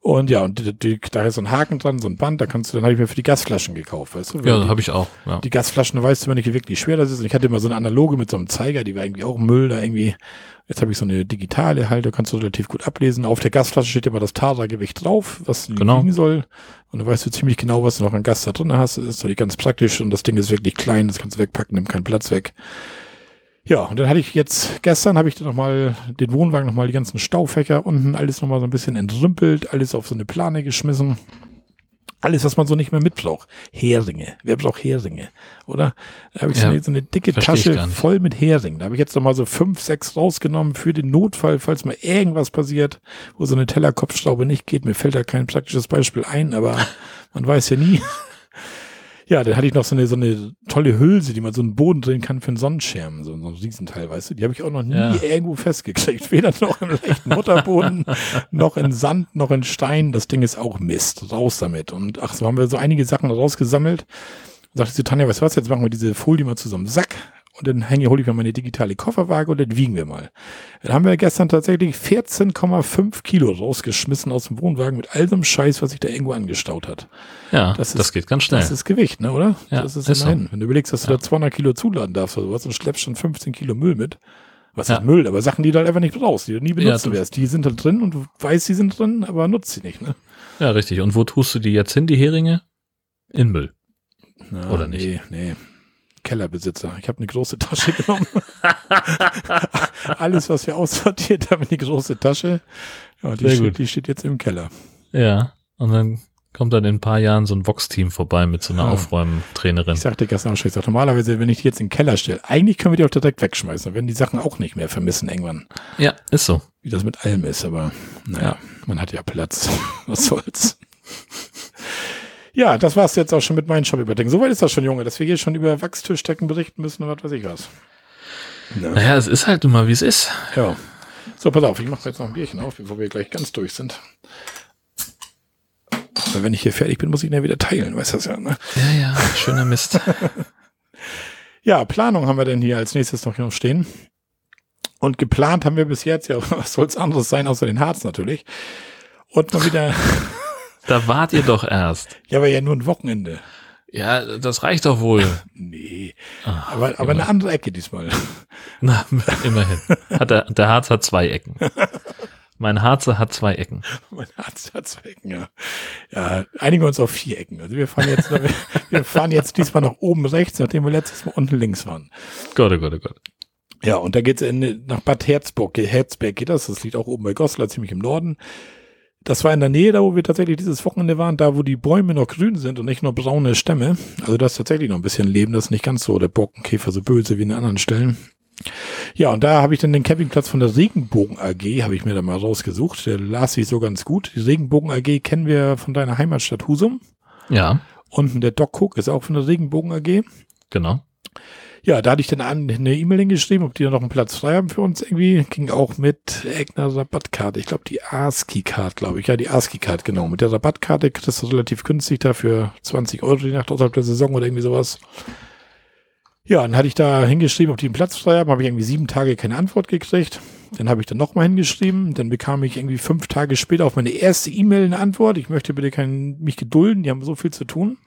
Und ja, und die, die, da ist so ein Haken dran, so ein Band, da kannst du, dann habe ich mir für die Gasflaschen gekauft, weißt du? Ja, habe ich auch. Ja. Die Gasflaschen, weißt du, wenn ich wirklich schwer das ist. Und ich hatte immer so eine analoge mit so einem Zeiger, die war irgendwie auch Müll da irgendwie. Jetzt habe ich so eine digitale halt, da kannst du relativ gut ablesen. Auf der Gasflasche steht immer das Tara-Gewicht drauf, was genau. liegen soll. Und dann weißt du ziemlich genau, was du noch an Gas da drin hast. Das ist natürlich ganz praktisch und das Ding ist wirklich klein, das kannst du wegpacken, nimmt keinen Platz weg. Ja, und dann hatte ich jetzt, gestern habe ich dann nochmal den Wohnwagen nochmal die ganzen Staufächer unten, alles nochmal so ein bisschen entrümpelt, alles auf so eine Plane geschmissen. Alles, was man so nicht mehr mitbraucht. Heringe. Wer braucht Heringe? Oder? Da habe ich ja, so, eine, so, eine, dicke Tasche voll mit Heringen. Da habe ich jetzt nochmal so fünf, sechs rausgenommen für den Notfall, falls mal irgendwas passiert, wo so eine Tellerkopfschraube nicht geht. Mir fällt da kein praktisches Beispiel ein, aber man weiß ja nie. Ja, dann hatte ich noch so eine, so eine tolle Hülse, die man so einen Boden drehen kann für einen Sonnenschirm, so, so ein Riesenteil, weißt du? Die habe ich auch noch nie ja. irgendwo festgekriegt. Weder noch im leichten Mutterboden, noch in Sand, noch in Stein. Das Ding ist auch Mist. Raus damit. Und ach, so haben wir so einige Sachen rausgesammelt. Sagte sie, Tanja, weißt du was, jetzt machen wir diese Folie mal zusammen. Sack, und dann hänge, hole ich mir meine digitale Kofferwaage und dann wiegen wir mal. Dann haben wir gestern tatsächlich 14,5 Kilo rausgeschmissen aus dem Wohnwagen mit all dem Scheiß, was sich da irgendwo angestaut hat. Ja, das, ist, das geht ganz schnell. Das ist Gewicht, ne, oder? Ja, das ist, ist immerhin. So. Wenn du überlegst, dass du ja. da 200 Kilo zuladen darfst oder was und schleppst schon 15 Kilo Müll mit. Was ja. ist Müll? Aber Sachen, die du halt einfach nicht brauchst, die du nie benutzen ja, wirst. Die sind halt drin und du weißt, sie sind drin, aber nutzt sie nicht, ne? Ja, richtig. Und wo tust du die jetzt hin, die Heringe? In Müll. Na, Oder nicht? Nee, nee. Kellerbesitzer. Ich habe eine große Tasche genommen. Alles, was wir aussortiert haben, in die große Tasche. Ja, die, steht, die steht jetzt im Keller. Ja, und dann kommt dann in ein paar Jahren so ein Vox-Team vorbei mit so einer ja. Aufräumtrainerin. Ich sagte gestern auch schon, ich sag, normalerweise, wenn ich die jetzt in den Keller stelle, eigentlich können wir die auch direkt wegschmeißen, dann werden die Sachen auch nicht mehr vermissen irgendwann. Ja, ist so. Wie das mit allem ist, aber naja, man hat ja Platz. Was soll's. Ja, das war's jetzt auch schon mit meinen Shop-Überdenken. Soweit ist das schon, Junge, dass wir hier schon über Wachstischdecken berichten müssen und was weiß ich was. Ja. Naja, es ist halt immer, wie es ist. Ja. So, pass auf, ich mache jetzt noch ein Bierchen auf, bevor wir gleich ganz durch sind. Weil wenn ich hier fertig bin, muss ich ihn ja wieder teilen, weißt du das ja, ne? Ja, ja, schöner Mist. ja, Planung haben wir denn hier als nächstes noch stehen. Und geplant haben wir bis jetzt, ja, was soll es anderes sein, außer den Harz natürlich. Und mal wieder da wart ihr doch erst. Ja, aber ja nur ein Wochenende. Ja, das reicht doch wohl. nee. Ach, aber, aber eine andere Ecke diesmal. Na, immerhin. Hat der, der Harz hat zwei Ecken. Mein Harzer hat zwei Ecken. Mein Harz hat zwei Ecken, ja. Ja, einigen wir uns auf vier Ecken. Also wir fahren jetzt, wir fahren jetzt diesmal nach oben rechts, nachdem wir letztes Mal unten links waren. Gott, oh Gott, oh Gott. Ja, und da geht's in, nach Bad Herzburg. Herzberg geht das. Das liegt auch oben bei Goslar, ziemlich im Norden. Das war in der Nähe, da wo wir tatsächlich dieses Wochenende waren, da wo die Bäume noch grün sind und nicht nur braune Stämme. Also das ist tatsächlich noch ein bisschen Leben, das ist nicht ganz so der Borkenkäfer so böse wie in anderen Stellen. Ja, und da habe ich dann den Campingplatz von der Regenbogen AG, habe ich mir da mal rausgesucht. Der las sich so ganz gut. Die Regenbogen AG kennen wir von deiner Heimatstadt Husum. Ja. Unten der Doc Cook ist auch von der Regenbogen AG. Genau. Ja, da hatte ich dann eine E-Mail hingeschrieben, ob die noch einen Platz frei haben für uns irgendwie. Ging auch mit irgendeiner Rabattkarte. Ich glaube, die ASCII-Card, glaube ich. Ja, die ASCII-Card, genau. Mit der Rabattkarte kriegst du relativ günstig dafür 20 Euro die Nacht außerhalb der Saison oder irgendwie sowas. Ja, dann hatte ich da hingeschrieben, ob die einen Platz frei haben. Habe ich irgendwie sieben Tage keine Antwort gekriegt. Dann habe ich dann nochmal hingeschrieben. Dann bekam ich irgendwie fünf Tage später auf meine erste E-Mail eine Antwort. Ich möchte bitte kein, mich gedulden, die haben so viel zu tun.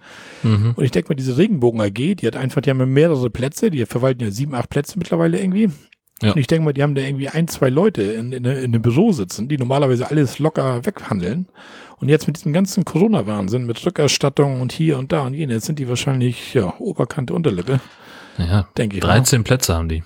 Mhm. Und ich denke mal, diese Regenbogen AG, die hat einfach, die haben mehrere Plätze, die verwalten ja sieben, acht Plätze mittlerweile irgendwie. Ja. Und ich denke mal, die haben da irgendwie ein, zwei Leute in, in, in einem Büro sitzen, die normalerweise alles locker weghandeln. Und jetzt mit diesem ganzen Corona-Wahnsinn, mit Rückerstattung und hier und da und jenes, sind die wahrscheinlich, ja, Oberkante, Unterlippe. Ja, denke ich. 13 mal. Plätze haben die.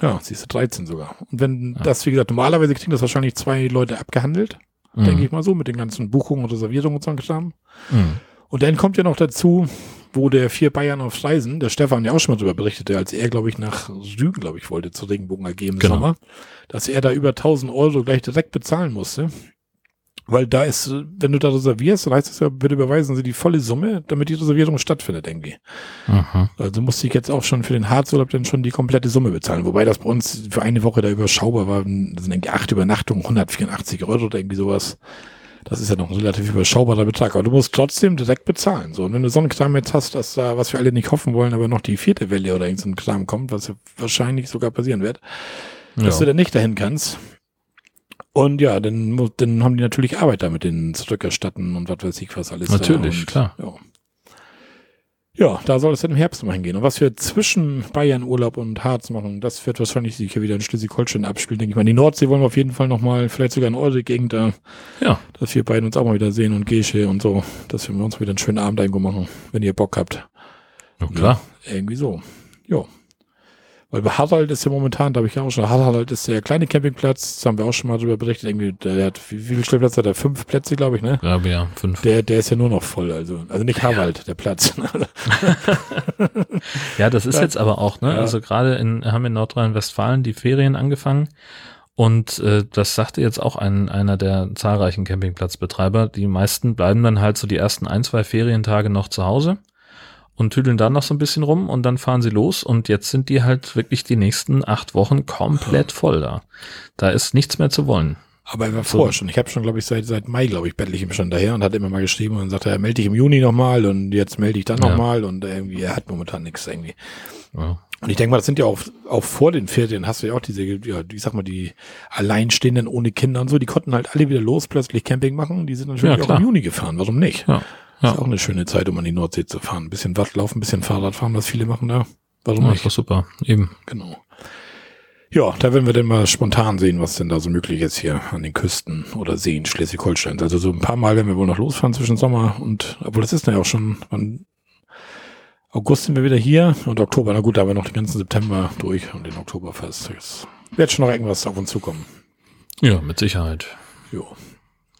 Ja, siehst du, 13 sogar. Und wenn ja. das, wie gesagt, normalerweise kriegen das wahrscheinlich zwei Leute abgehandelt, mhm. denke ich mal so, mit den ganzen Buchungen und Reservierungen und so Kram. Mhm. Und dann kommt ja noch dazu, wo der vier Bayern auf Reisen, der Stefan ja auch schon mal darüber berichtete, als er, glaube ich, nach Rügen, glaube ich, wollte, zu Regenbogen im Genau. Sommer, dass er da über 1000 Euro gleich direkt bezahlen musste. Weil da ist, wenn du da reservierst, dann heißt es ja, bitte überweisen Sie die volle Summe, damit die Reservierung stattfindet, irgendwie. Mhm. Also musste ich jetzt auch schon für den Harzurlaub dann schon die komplette Summe bezahlen. Wobei das bei uns für eine Woche da überschaubar war. Das sind irgendwie acht Übernachtungen, 184 Euro oder irgendwie sowas. Das ist ja noch ein relativ überschaubarer Betrag. Aber du musst trotzdem direkt bezahlen. So, und wenn du so einen Kram jetzt hast, dass da, was wir alle nicht hoffen wollen, aber noch die vierte Welle oder irgend so Kram kommt, was ja wahrscheinlich sogar passieren wird, dass du Ja. dann nicht dahin kannst. Und ja, dann, dann haben die natürlich Arbeit damit, den zurückerstatten und was weiß ich was alles. Natürlich, und, klar. Ja. ja, da soll es dann im Herbst mal hingehen. Und was wir zwischen Bayern Urlaub und Harz machen, das wird wahrscheinlich sich hier wieder in Schleswig-Holstein abspielen, denke ich mal. Die Nordsee wollen wir auf jeden Fall nochmal, vielleicht sogar in eure Gegend da, Ja, dass wir beiden uns auch mal wieder sehen und Gesche und so, dass wir uns wieder einen schönen Abend machen, wenn ihr Bock habt. ja klar. Irgendwie so. Ja. Weil bei Harald ist ja momentan, da habe ich ja auch schon, Harald ist der kleine Campingplatz, das haben wir auch schon mal drüber berichtet, irgendwie, der hat, wie, wie viele Stellplätze hat er? Fünf Plätze, glaube ich, ne? Ja, ja, fünf. Der, der ist ja nur noch voll, also, also nicht Harald, der Platz. Ja, das ist Ja. jetzt aber auch, ne? Ja. Also gerade in, haben in Nordrhein-Westfalen die Ferien angefangen. Und äh, das sagte jetzt auch ein, einer der zahlreichen Campingplatzbetreiber. Die meisten bleiben dann halt so die ersten ein, zwei Ferientage noch zu Hause und tüdeln dann noch so ein bisschen rum und dann fahren sie los. Und jetzt sind die halt wirklich die nächsten acht Wochen komplett voll da. Da ist nichts mehr zu wollen. Aber er war So. vorher schon. Ich habe schon, glaube ich, seit, seit Mai, glaube ich, bettel ich ihm schon daher und hat immer mal geschrieben und sagte, er melde dich im Juni nochmal und jetzt melde ich dann Ja. nochmal und irgendwie, er hat momentan nichts irgendwie. Ja. Und ich denke mal, das sind ja auch, auch vor den Ferien hast du ja auch diese, ja, ich sag mal, die Alleinstehenden ohne Kinder und so, die konnten halt alle wieder los, plötzlich Camping machen. Die sind natürlich Ja, auch im Juni gefahren. Warum nicht? Ja. Ist Ja. auch eine schöne Zeit, um an die Nordsee zu fahren. Ein bisschen Watt laufen, ein bisschen Fahrrad fahren, was viele machen da. Warum ja, ist nicht? doch super. Eben. Genau. Ja, da werden wir dann mal spontan sehen, was denn da so möglich ist hier an den Küsten oder Seen Schleswig-Holsteins. Also so ein paar Mal werden wir wohl noch losfahren zwischen Sommer und, obwohl das ist dann ja auch schon, wann, August sind wir wieder hier und Oktober, na gut, da haben wir noch den ganzen September durch und den Oktober fast. Es wird schon noch irgendwas auf uns zukommen. Ja, mit Sicherheit. Jo.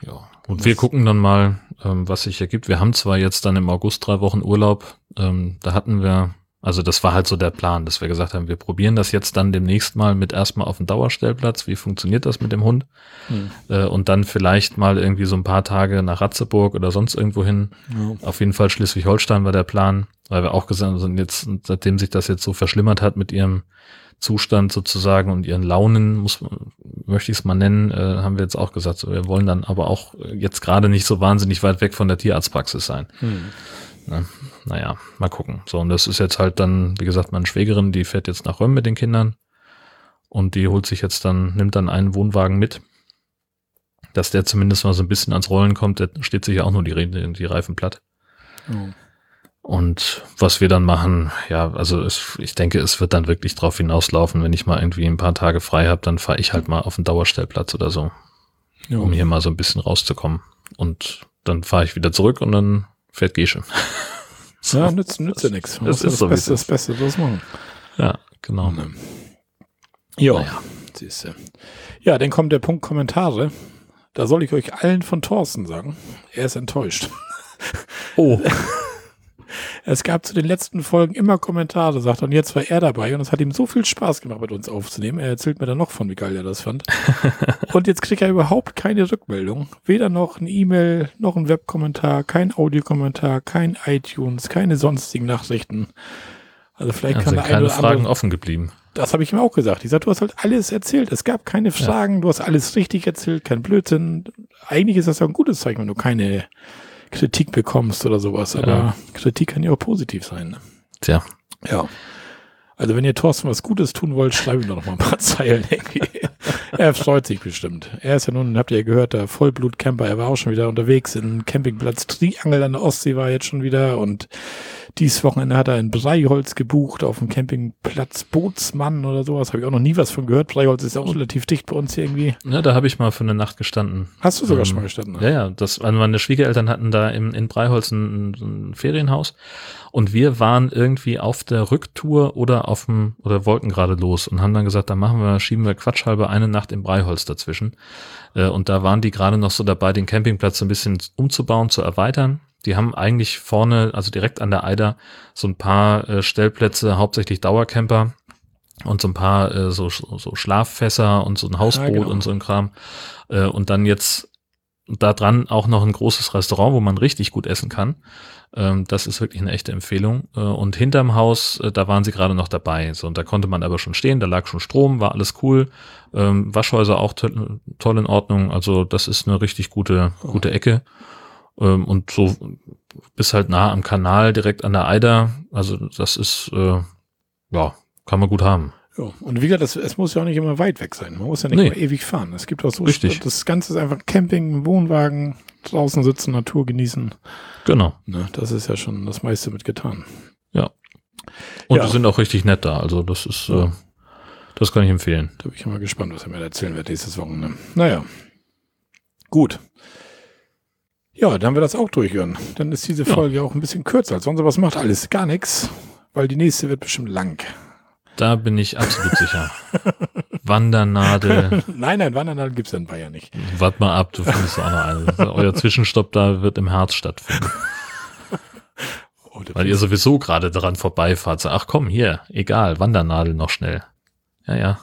Ja. Und wir gucken dann mal, ähm, was sich ergibt. Wir haben zwar jetzt dann im August drei Wochen Urlaub. Ähm, da hatten wir, also das war halt so der Plan, dass wir gesagt haben, wir probieren das jetzt dann demnächst mal mit erstmal auf dem Dauerstellplatz. Wie funktioniert das mit dem Hund? Hm. Äh, und dann vielleicht mal irgendwie so ein paar Tage nach Ratzeburg oder sonst irgendwo hin. Ja. Auf jeden Fall Schleswig-Holstein war der Plan, weil wir auch gesagt haben, jetzt, seitdem sich das jetzt so verschlimmert hat mit ihrem Zustand sozusagen und ihren Launen, muss, möchte ich es mal nennen, äh, haben wir jetzt auch gesagt, wir wollen dann aber auch jetzt gerade nicht so wahnsinnig weit weg von der Tierarztpraxis sein. Hm. Ne? Naja, mal gucken. So, und das ist jetzt halt dann, wie gesagt, meine Schwägerin, die fährt jetzt nach Röm mit den Kindern und die holt sich jetzt dann, nimmt dann einen Wohnwagen mit, dass der zumindest mal so ein bisschen ans Rollen kommt, der steht sich ja auch nur die, die Reifen platt. Ja. Und was wir dann machen, ja, also es, ich denke, es wird dann wirklich drauf hinauslaufen, wenn ich mal irgendwie ein paar Tage frei habe, dann fahre ich halt mal auf den Dauerstellplatz oder so, Ja. um hier mal so ein bisschen rauszukommen. Und dann fahre ich wieder zurück und dann fährt Gesche. So. ja, nützt, nützt ja nichts. Das ist so, das es Beste, das Beste draus machen. Ja, genau. Ja, Naja. siehste. Ja, dann kommt der Punkt Kommentare. Da soll ich euch allen von Thorsten sagen. Er ist enttäuscht. Oh, Es gab zu den letzten Folgen immer Kommentare, sagt er, und jetzt war er dabei und es hat ihm so viel Spaß gemacht, mit uns aufzunehmen. Er erzählt mir dann noch von, wie geil er das fand. und jetzt kriegt er überhaupt keine Rückmeldung. Weder noch eine E-Mail, noch ein Webkommentar, kein Audiokommentar, kein iTunes, keine sonstigen Nachrichten. Also vielleicht da kann der eine keine oder Fragen andere offen geblieben. das habe ich ihm auch gesagt. Ich sag, du hast halt alles erzählt. Es gab keine Fragen, du hast alles richtig erzählt, kein Blödsinn. Eigentlich ist das ja ein gutes Zeichen, wenn du keine Kritik bekommst oder sowas. Aber Ja. Kritik kann ja auch positiv sein. Ne? Tja, Ja. Also wenn ihr Thorsten was Gutes tun wollt, schreibt ihm doch noch mal ein paar Zeilen. irgendwie. er freut sich bestimmt. Er ist ja nun, habt ihr ja gehört, der Vollblut-Camper. Er war auch schon wieder unterwegs in Campingplatz Triangel an der Ostsee war er jetzt schon wieder und dieses Wochenende hat er in Breiholz gebucht auf dem Campingplatz Bootsmann oder sowas. Habe ich auch noch nie was von gehört. Breiholz ist ja auch relativ dicht bei uns hier irgendwie. ja, da habe ich mal für eine Nacht gestanden. Hast du sogar Ähm, schon mal gestanden? Ja, ja, das, also meine Schwiegereltern hatten da im, in Breiholz ein, ein Ferienhaus und wir waren irgendwie auf der Rücktour oder auf dem, oder wollten gerade los und haben dann gesagt, da machen wir, schieben wir quatschhalber eine Nacht im Breiholz dazwischen. Äh, Und da waren die gerade noch so dabei, den Campingplatz so ein bisschen umzubauen, zu erweitern. Die haben eigentlich vorne, also direkt an der Eider, so ein paar äh, Stellplätze, hauptsächlich Dauercamper und so ein paar äh, so, so Schlaffässer und so ein Hausboot ja, genau. und so ein Kram. Äh, und dann jetzt da dran auch noch ein großes Restaurant, wo man richtig gut essen kann. Ähm, das ist wirklich eine echte Empfehlung. Äh, und hinterm Haus, äh, da waren sie gerade noch dabei. So, und da konnte man aber schon stehen, da lag schon Strom, war alles cool. Ähm, Waschhäuser auch to toll in Ordnung. Also das ist eine richtig gute, gute Ecke. Ähm, und so bis halt nah am Kanal, direkt an der Eider. Also das ist, äh, ja, kann man gut haben. Ja, und wie gesagt, das, es muss ja auch nicht immer weit weg sein. Man muss ja nicht nee. immer ewig fahren. Es gibt auch so, Richtig. das Ganze ist einfach Camping, Wohnwagen, draußen sitzen, Natur genießen. Genau. Ne, das ist ja schon das meiste mit getan. Ja. Und ja. die sind auch richtig nett da. Also das ist, ja. äh, das kann ich empfehlen. Da bin ich mal gespannt, was er mir erzählen wird nächstes Wochenende. Naja. Gut. Ja, dann wir das auch durchhören. Dann ist diese Folge ja. auch ein bisschen kürzer als sonst, es macht alles gar nichts, weil die nächste wird bestimmt lang. Da bin ich absolut sicher. Wandernadel. nein, nein, Wandernadel gibt es in Bayern nicht. Wart mal ab, du findest auch noch eine. Euer Zwischenstopp da wird im Herz stattfinden. Oh, Weil ihr sowieso gerade daran vorbeifahrt. So, ach komm, hier, egal, Wandernadel noch schnell. Ja, ja.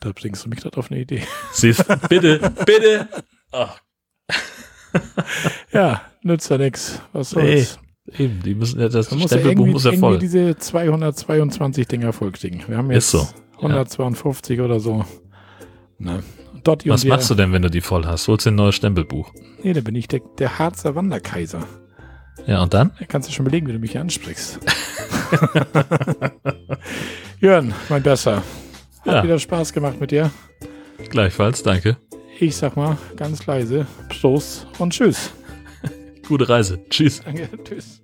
Da bringst du mich gerade auf eine Idee. Siehst bitte, bitte. Ach. ja, nützt ja nichts. Was soll's. Nee, eben, die müssen ja, das Man Stempelbuch muss ja voll. diese 222 Dinger vollkriegen. Wir haben jetzt so. 152 ja. oder so. Ne. Was machst du denn, wenn du die voll hast? Holst du ein neues Stempelbuch? Nee, da bin ich der, der Harzer Wanderkaiser. Ja, und dann? Da kannst du schon belegen, wie du mich ansprichst. Jörn, mein Besser. Hat ja. wieder Spaß gemacht mit dir. Gleichfalls, danke. Ich sag mal ganz leise Prost und Tschüss. Gute Reise. Tschüss. Danke, tschüss.